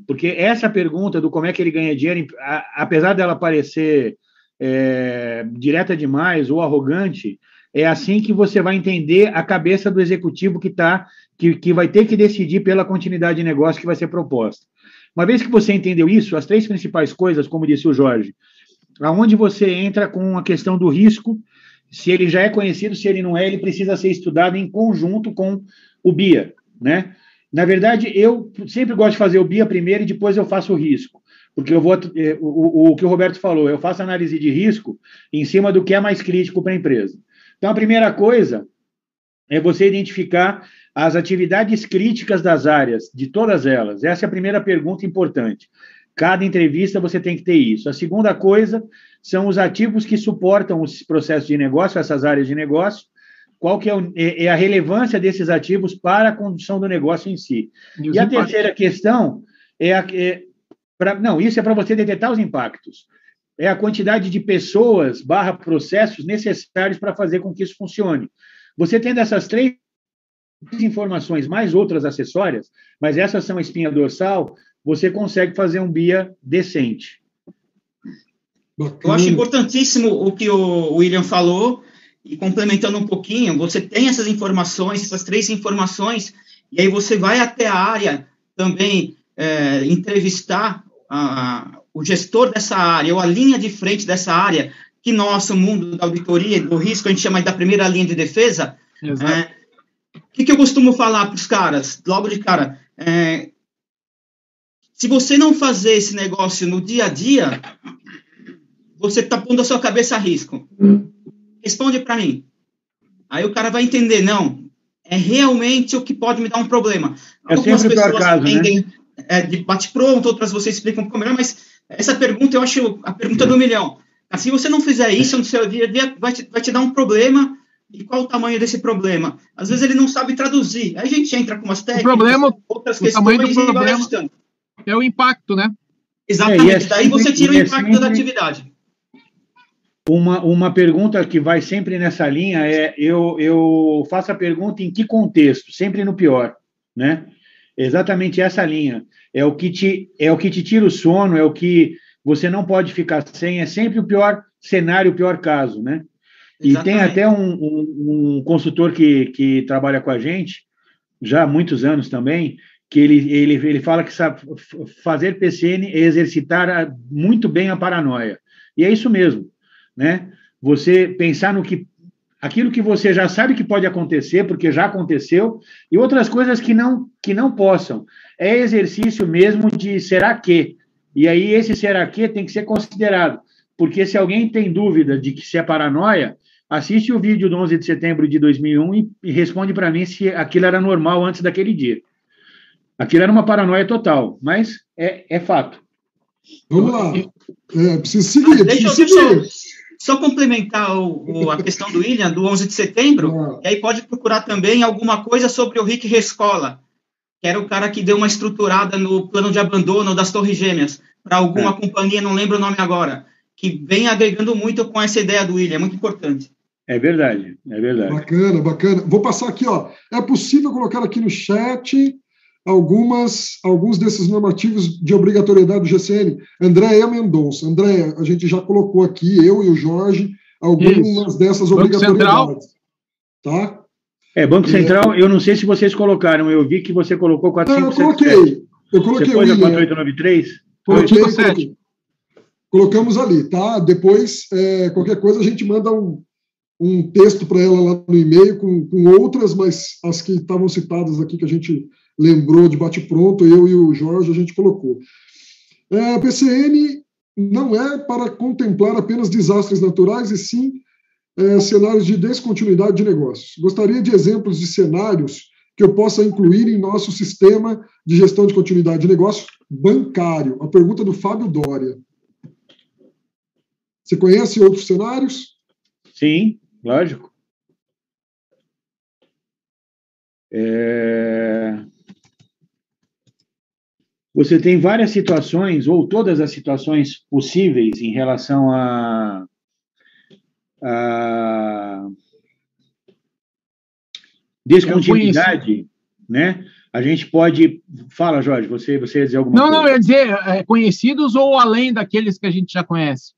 S4: Porque essa pergunta do como é que ele ganha dinheiro, apesar dela parecer é, direta demais ou arrogante, é assim que você vai entender a cabeça do executivo que tá, que, que vai ter que decidir pela continuidade de negócio que vai ser proposta. Uma vez que você entendeu isso, as três principais coisas, como disse o Jorge, aonde você entra com a questão do risco, se ele já é conhecido, se ele não é, ele precisa ser estudado em conjunto com o BIA, né? Na verdade, eu sempre gosto de fazer o BIA primeiro e depois eu faço o risco, porque eu vou eh, o, o, o que o Roberto falou, eu faço análise de risco em cima do que é mais crítico para a empresa. Então, a primeira coisa é você identificar as atividades críticas das áreas, de todas elas. Essa é a primeira pergunta importante. Cada entrevista você tem que ter isso. A segunda coisa são os ativos que suportam os processos de negócio, essas áreas de negócio. Qual que é, o, é, é a relevância desses ativos para a condução do negócio em si? E, e a terceira questão é, a, é pra, não, isso é para você detectar os impactos. É a quantidade de pessoas barra processos necessários para fazer com que isso funcione. Você tendo essas três informações mais outras acessórias, mas essas são a espinha dorsal, você consegue fazer um BIA decente.
S5: Eu acho importantíssimo o que o William falou, e complementando um pouquinho, você tem essas informações, essas três informações, e aí você vai até a área também é, entrevistar a, o gestor dessa área, ou a linha de frente dessa área, que nosso mundo da auditoria, do risco, a gente chama da primeira linha de defesa. É, o que, que, eu costumo falar para os caras, logo de cara? É, se você não fazer esse negócio no dia a dia, você está pondo a sua cabeça a risco. Responde para mim. Aí o cara vai entender, não, é realmente o que pode me dar um problema.
S4: É Algumas pessoas caso, né? entendem
S5: né? é, de bate-pronto, outras você explicam um pouco melhor, mas essa pergunta eu acho a pergunta do milhão. Ah, se você não fizer isso no seu dia a dia, vai te, vai te dar um problema. E qual o tamanho desse problema? Às vezes ele não sabe traduzir. Aí a gente entra com umas técnicas,
S3: o problema,
S5: outras
S3: o
S5: questões
S3: do
S5: e vai
S3: problema
S5: ajustando.
S3: É o impacto, né?
S5: Exatamente.
S4: É, é
S5: Daí você tira o
S4: é
S5: impacto
S4: sempre-
S5: da atividade.
S4: Uma, uma pergunta que vai sempre nessa linha é: eu, eu faço a pergunta em que contexto? Sempre no pior, né? Exatamente essa linha. É o que te, é o que te tira o sono, é o que você não pode ficar sem, é sempre o pior cenário, o pior caso, né? E tem
S5: Exatamente.
S4: até um, um, um consultor que, que trabalha com a gente, já há muitos anos também, que ele, ele, ele fala que sabe, fazer PCN é exercitar muito bem a paranoia. E é isso mesmo, né? Você pensar no que aquilo que você já sabe que pode acontecer, porque já aconteceu, e outras coisas que não que não possam. É exercício mesmo de será que. E aí esse será que tem que ser considerado, porque se alguém tem dúvida de que se é paranoia, assiste o vídeo do 11 de setembro de 2001 e, e responde para mim se aquilo era normal antes daquele dia. Aquilo era uma paranoia total, mas é, é fato.
S2: Vamos lá. É, preciso seguir,
S5: deixa,
S2: preciso seguir.
S5: Só complementar o- o- a questão do William, do 11 de setembro,
S2: Ah.
S5: e aí pode procurar também alguma coisa sobre o Rick Rescola, que era o cara que deu uma estruturada no plano de abandono das Torres Gêmeas, para alguma companhia, não lembro o nome agora, que vem agregando muito com essa ideia do William, é muito importante.
S4: É verdade, é verdade.
S2: Bacana, bacana. Vou passar aqui, ó. É possível colocar aqui no chat algumas, alguns desses normativos de obrigatoriedade do GCN. Andréia Mendonça. Andréia, a gente já colocou aqui, eu e o Jorge, algumas
S3: Isso.
S2: dessas
S3: Banco
S2: obrigatoriedades. Tá?
S4: É, Banco
S2: É.
S4: Central, eu não sei se vocês colocaram, eu vi que você colocou
S2: Não, eu
S4: 4577.
S2: coloquei. Eu
S4: Você
S2: coloquei o
S4: pôs a
S2: William.
S4: 4893?
S2: Coloquei, coloquei.
S3: sete.
S2: Colocamos ali, tá? Depois, é, qualquer coisa, a gente manda um, um texto para ela lá no e-mail com, com outras, mas as que estavam citadas aqui, que a gente lembrou de bate-pronto, eu e o Jorge, a gente colocou. É, PCN não é para contemplar apenas desastres naturais, e sim é, cenários de descontinuidade de negócios. Gostaria de exemplos de cenários que eu possa incluir em nosso sistema de gestão de continuidade de negócio bancário. A pergunta do Fábio Dória. Você conhece outros cenários?
S4: Sim, lógico. É, Você tem várias situações, ou todas as situações possíveis em relação a, a descontinuidade, né? A gente pode. Fala, Jorge, você, você ia dizer alguma
S3: Não,
S4: coisa?
S3: não, eu ia dizer é, conhecidos ou além daqueles que a gente já conhece?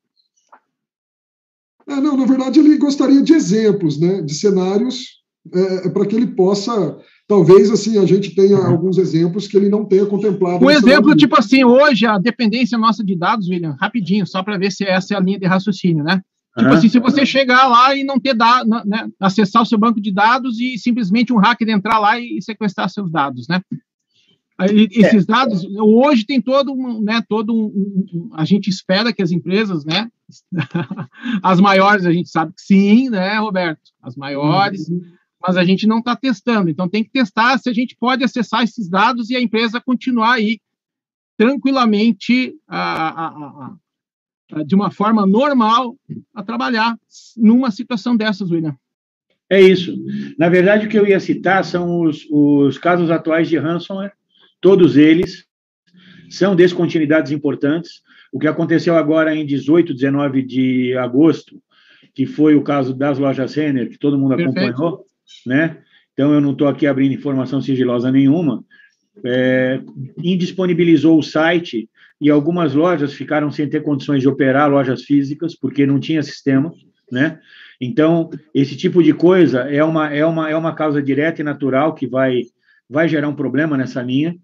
S2: É, não, na verdade, ele gostaria de exemplos, né, de cenários, é, para que ele possa, talvez, assim, a gente tenha alguns exemplos que ele não tenha contemplado.
S3: Um exemplo, tipo assim, hoje a dependência nossa de dados, William, rapidinho, só para ver se essa é a linha de raciocínio, né? Tipo
S4: Aham.
S3: assim, se você chegar lá e não ter dado, né, acessar o seu banco de dados e simplesmente um hacker entrar lá e sequestrar seus dados, né? Aí, esses dados, hoje tem todo um, né, todo um, um- um- a gente espera que as empresas, né, as maiores a gente sabe que sim, né, Roberto, as maiores, mas a gente não está testando, então tem que testar se a gente pode acessar esses dados e a empresa continuar aí tranquilamente a- a- a- de uma forma normal a trabalhar numa situação dessas, William.
S4: É isso. Na verdade, o que eu ia citar são os, os casos atuais de ransomware, todos eles são descontinuidades importantes. O que aconteceu agora em 18, 19 de agosto, que foi o caso das lojas Renner, que todo mundo
S3: Perfeito.
S4: acompanhou, né? Então, eu não estou aqui abrindo informação sigilosa nenhuma. É, indisponibilizou o site e algumas lojas ficaram sem ter condições de operar lojas físicas, porque não tinha sistema, né? Então, esse tipo de coisa é uma, é uma, é uma causa direta e natural que vai, vai gerar um problema nessa linha.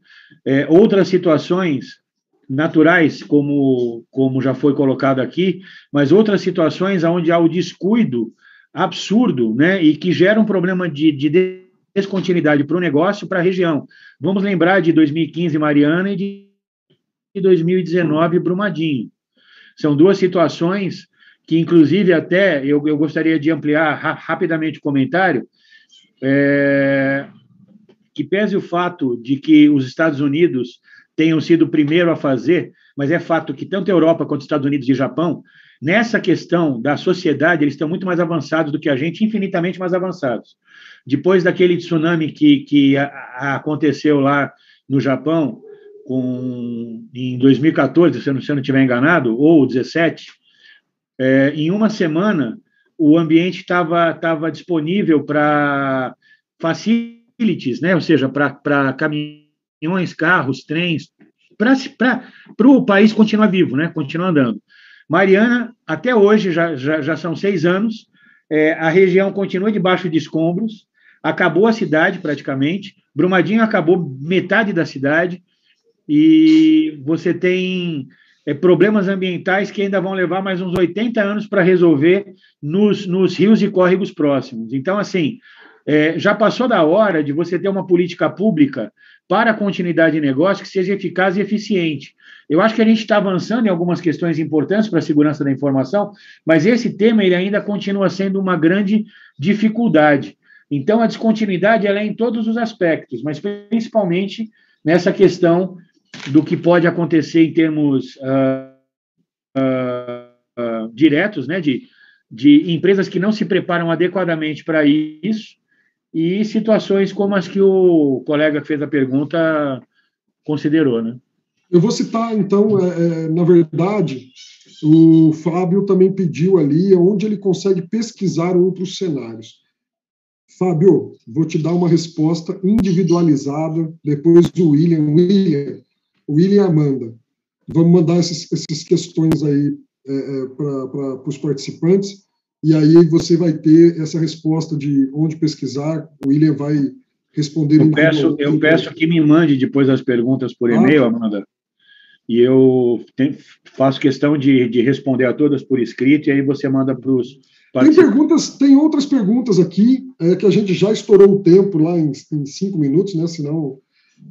S4: É, outras situações naturais, como, como já foi colocado aqui, mas outras situações onde há o descuido absurdo, né, e que gera um problema de, de descontinuidade para o negócio, para a região. Vamos lembrar de 2015 Mariana e de 2019 Brumadinho. São duas situações que, inclusive, até eu, eu gostaria de ampliar ra rapidamente o comentário, é, que pese o fato de que os Estados Unidos tenham sido o primeiro a fazer, mas é fato que tanto a Europa quanto os Estados Unidos e Japão nessa questão da sociedade, eles estão muito mais avançados do que a gente, infinitamente mais avançados. Depois daquele tsunami que, que a, a aconteceu lá no Japão, com, em 2014, se eu não, se eu não estiver enganado, ou 17, é, em uma semana o ambiente estava tava disponível para facilities, né? ou seja, para caminhões, carros, trens, para o país continuar vivo, né? continuar andando. Mariana, até hoje, já, já, já são seis anos, é, a região continua debaixo de escombros, acabou a cidade praticamente, Brumadinho acabou metade da cidade, e você tem é, problemas ambientais que ainda vão levar mais uns 80 anos para resolver nos, nos rios e córregos próximos. Então, assim, é, já passou da hora de você ter uma política pública para a continuidade de negócio que seja eficaz e eficiente. Eu acho que a gente está avançando em algumas questões importantes para a segurança da informação, mas esse tema ele ainda continua sendo uma grande dificuldade. Então, a descontinuidade ela é em todos os aspectos, mas principalmente nessa questão do que pode acontecer em termos uh, uh, diretos, né, de, de empresas que não se preparam adequadamente para isso, e situações como as que o colega que fez a pergunta considerou, né?
S2: Eu vou citar, então, é, é, na verdade, o Fábio também pediu ali onde ele consegue pesquisar outros cenários. Fábio, vou te dar uma resposta individualizada, depois do William. William, William e Amanda. Vamos mandar essas questões aí é, é, para os participantes e aí você vai ter essa resposta de onde pesquisar, o William vai responder.
S4: Eu peço, eu peço que me mande depois as perguntas por ah. e-mail, Amanda, e eu faço questão de, de responder a todas por escrito, e aí você manda para os
S2: tem perguntas, tem outras perguntas aqui, é, que a gente já estourou o tempo lá em, em cinco minutos, né? Senão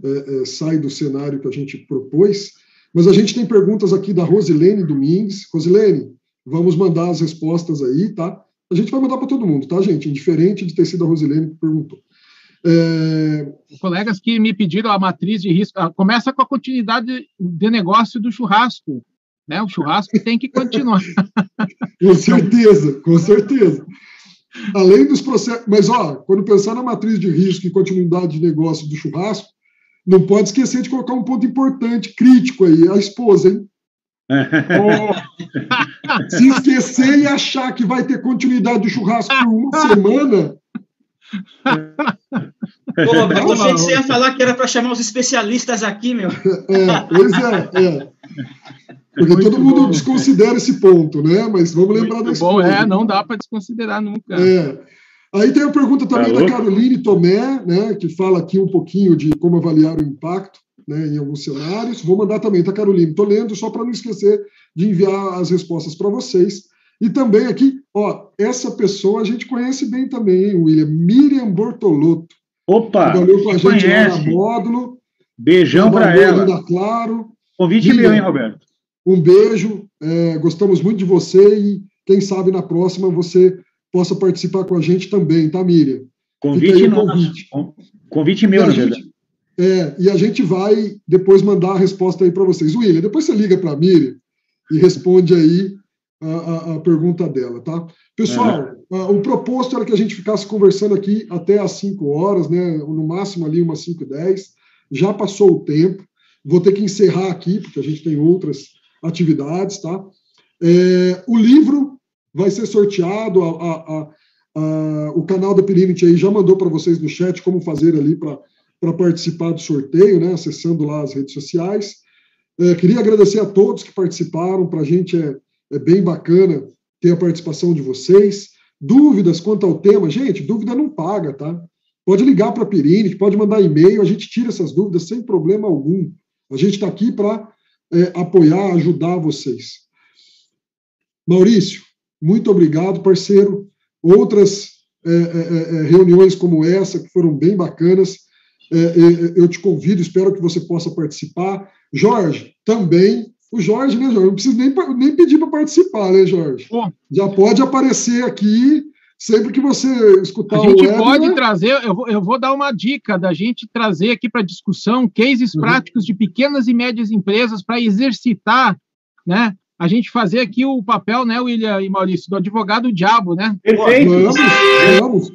S2: é, é, sai do cenário que a gente propôs. Mas a gente tem perguntas aqui da Rosilene Domingues. Rosilene, Vamos mandar as respostas aí, tá? A gente vai mandar para todo mundo, tá, gente? Indiferente de ter sido a Rosilene que perguntou.
S3: É... Colegas que me pediram a matriz de risco, ah, começa com a continuidade de negócio do churrasco. Né? O churrasco tem que continuar.
S2: com certeza, com certeza. Além dos processos. Mas, ó, quando pensar na matriz de risco e continuidade de negócio do churrasco, não pode esquecer de colocar um ponto importante, crítico aí, a esposa, hein? Se esquecer e achar que vai ter continuidade do churrasco por uma semana.
S5: Ô, Roberto, eu achei que você ia falar que era para chamar os especialistas aqui, meu.
S2: É, pois é, é. Porque Muito todo mundo bom, desconsidera esse ponto, né? Mas vamos lembrar desse
S3: bom, é, não dá para desconsiderar nunca.
S2: É. Aí tem a pergunta também da Caroline Tomé, né, que fala aqui um pouquinho de como avaliar o impacto né, em alguns cenários. Vou mandar também, tá, Caroline? Estou lendo só para não esquecer de enviar as respostas para vocês. E também aqui, ó, essa pessoa a gente conhece bem também, hein, William? Miriam Bortolotto.
S4: Opa!
S2: Trabalhou com a gente conhece. lá na módulo.
S4: Beijão para ela.
S2: Da claro.
S4: Convite William, meu, hein, Roberto?
S2: Um beijo. É, gostamos muito de você e quem sabe na próxima você possa participar com a gente também, tá, Miriam?
S4: Convite nosso. Convite. convite meu, na verdade.
S2: É, e a gente vai depois mandar a resposta aí para vocês. William, depois você liga para a Miriam e responde aí a, a, a, pergunta dela, tá? Pessoal, é. a, o proposto era que a gente ficasse conversando aqui até às 5 horas, né? No máximo ali umas 5 e 10. Já passou o tempo. Vou ter que encerrar aqui, porque a gente tem outras atividades, tá? É, o livro vai ser sorteado, o canal da Pirinity aí já mandou para vocês no chat como fazer ali para para participar do sorteio, né, acessando lá as redes sociais. É, queria agradecer a todos que participaram, para a gente é, é bem bacana ter a participação de vocês. Dúvidas quanto ao tema, gente, dúvida não paga, tá? Pode ligar para a Pirine, pode mandar e-mail, a gente tira essas dúvidas sem problema algum. A gente está aqui para é, apoiar, ajudar vocês. Maurício, muito obrigado, parceiro. Outras é, é, é reuniões como essa, que foram bem bacanas, é, é, eu te convido, espero que você possa participar. Jorge, também. O Jorge, né, Jorge? Não preciso nem, nem pedir para participar, né, Jorge? Bom, Já pode aparecer aqui sempre que você escutar
S3: a gente pode trazer, eu vou, eu vou dar uma dica da gente trazer aqui para discussão cases uhum. práticos de pequenas e médias empresas para exercitar né, a gente fazer aqui o papel, né, William e Maurício, do advogado diabo, né?
S2: Perfeito. Vamos, vamos.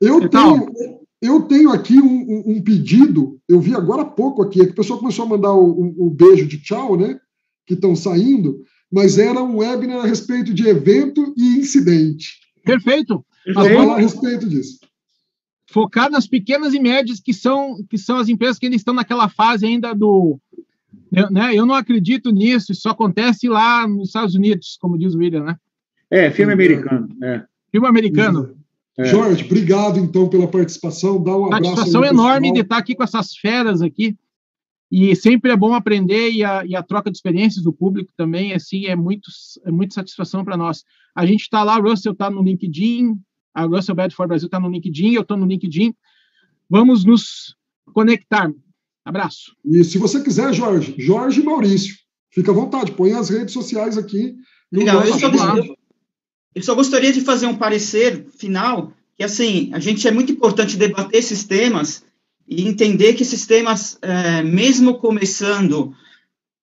S2: Eu então, tenho, eu tenho aqui um, um, pedido, eu vi agora há pouco aqui, é que o pessoal começou a mandar o, o beijo de tchau, né? Que estão saindo, mas era um webinar a respeito de evento e incidente.
S3: Perfeito.
S2: Vamos falar a respeito disso.
S3: Focar nas pequenas e médias, que são, que são as empresas que ainda estão naquela fase ainda do. Eu, né, eu não acredito nisso, isso acontece lá nos Estados Unidos, como diz o William, né?
S4: É, filme americano. É.
S3: Filme americano.
S2: É. Jorge, obrigado então pela participação. Dá um abraço.
S3: Satisfação enorme de estar aqui com essas feras aqui. E sempre é bom aprender e a, e a troca de experiências do público também, assim, é muito, é muito satisfação para nós. A gente está lá, Russell está no LinkedIn, a Russell Bedford Brasil está no LinkedIn, eu estou no LinkedIn. Vamos nos conectar. Abraço.
S2: E se você quiser, Jorge, Jorge e Maurício, fica à vontade, põe as redes sociais aqui.
S5: Legal, eu só, eu só gostaria de fazer um parecer final, que assim, a gente é muito importante debater esses temas, e entender que sistemas, é, mesmo começando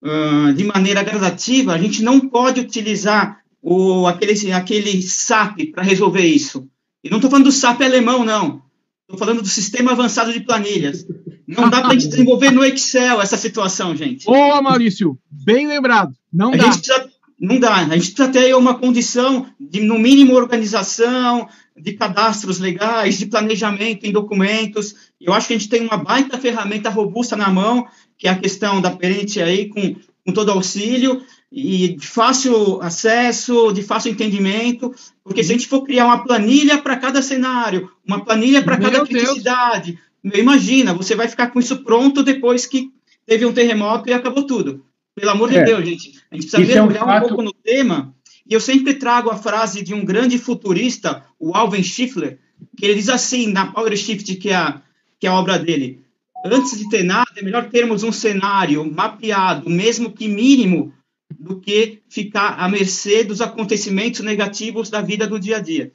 S5: uh, de maneira gradativa, a gente não pode utilizar o, aquele, aquele SAP para resolver isso. E não estou falando do SAP alemão, não. Estou falando do sistema avançado de planilhas. Não dá para a gente desenvolver no Excel essa situação, gente.
S3: Boa, Maurício. Bem lembrado. Não
S5: a
S3: dá.
S5: Gente precisa, não dá. A gente precisa ter uma condição de, no mínimo, organização, de cadastros legais, de planejamento em documentos. Eu acho que a gente tem uma baita ferramenta robusta na mão, que é a questão da perente aí, com, com todo auxílio, e de fácil acesso, de fácil entendimento, porque se a gente for criar uma planilha para cada cenário, uma planilha para cada criticidade, imagina, você vai ficar com isso pronto depois que teve um terremoto e acabou tudo. Pelo amor é. de Deus, gente. A gente precisa mergulhar é um, fato... um pouco no tema e eu sempre trago a frase de um grande futurista, o Alvin Schiffler, que ele diz assim, na Power Shift, que é a, que é a obra dele, antes de ter nada, é melhor termos um cenário mapeado, mesmo que mínimo, do que ficar à mercê dos acontecimentos negativos da vida do dia a dia.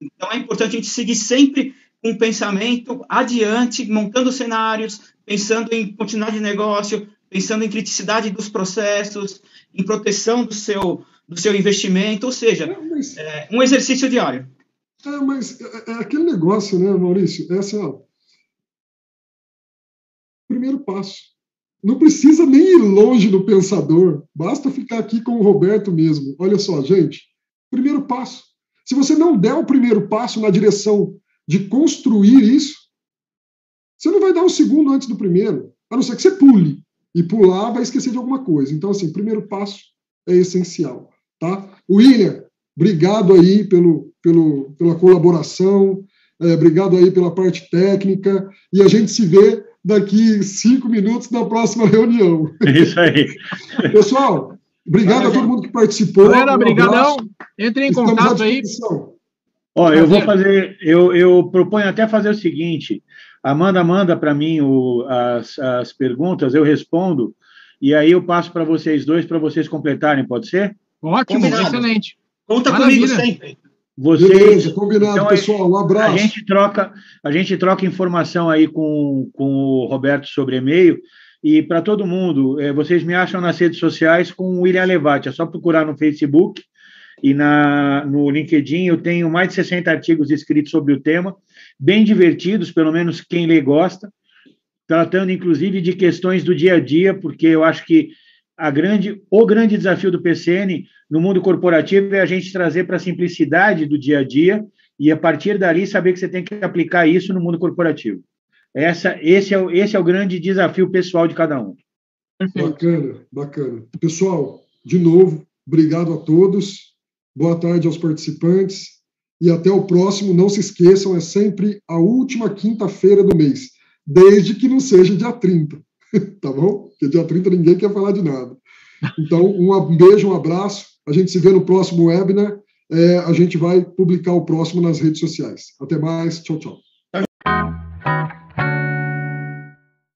S5: Então, é importante a gente seguir sempre com um pensamento adiante, montando cenários, pensando em continuidade de negócio, pensando em criticidade dos processos, em proteção do seu, do seu investimento, ou seja, é, mas, é, um exercício diário.
S2: É, mas é, é aquele negócio, né, Maurício? É assim, ó, primeiro passo. Não precisa nem ir longe do pensador, basta ficar aqui com o Roberto mesmo. Olha só, gente, primeiro passo. Se você não der o primeiro passo na direção de construir isso, você não vai dar o um segundo antes do primeiro, a não ser que você pule. E pular vai esquecer de alguma coisa. Então, assim, primeiro passo é essencial. Tá? William, obrigado aí pelo, pelo, pela colaboração, é, obrigado aí pela parte técnica, e a gente se vê daqui cinco minutos na próxima reunião.
S4: É isso aí.
S2: Pessoal, obrigado a todo mundo que participou.
S3: Galera, obrigadão. Entre em Estamos contato aí.
S4: Ó, eu vou fazer, eu, eu proponho até fazer o seguinte, Amanda manda para mim o, as, as perguntas, eu respondo, e aí eu passo para vocês dois para vocês completarem, pode ser?
S3: Ótimo, combinado. excelente.
S5: Conta Maravilha. comigo sempre.
S2: Vocês, Beleza, combinado, então, pessoal. Um abraço.
S4: A gente troca, a gente troca informação aí com, com o Roberto sobre e-mail. E para todo mundo, é, vocês me acham nas redes sociais com o William Levati. É só procurar no Facebook e na, no LinkedIn. Eu tenho mais de 60 artigos escritos sobre o tema, bem divertidos, pelo menos quem lê gosta, tratando inclusive de questões do dia a dia, porque eu acho que a grande, o grande desafio do PCN no mundo corporativo é a gente trazer para a simplicidade do dia a dia e, a partir dali, saber que você tem que aplicar isso no mundo corporativo. Essa, esse, é, o, esse é o grande desafio pessoal de cada um.
S2: Bacana, bacana. Pessoal, de novo, obrigado a todos. Boa tarde aos participantes. E até o próximo. Não se esqueçam, é sempre a última quinta-feira do mês, desde que não seja dia 30. tá bom? Porque dia 30 ninguém quer falar de nada. Então, um beijo, um abraço. A gente se vê no próximo webinar. É, a gente vai publicar o próximo nas redes sociais. Até mais. Tchau, tchau.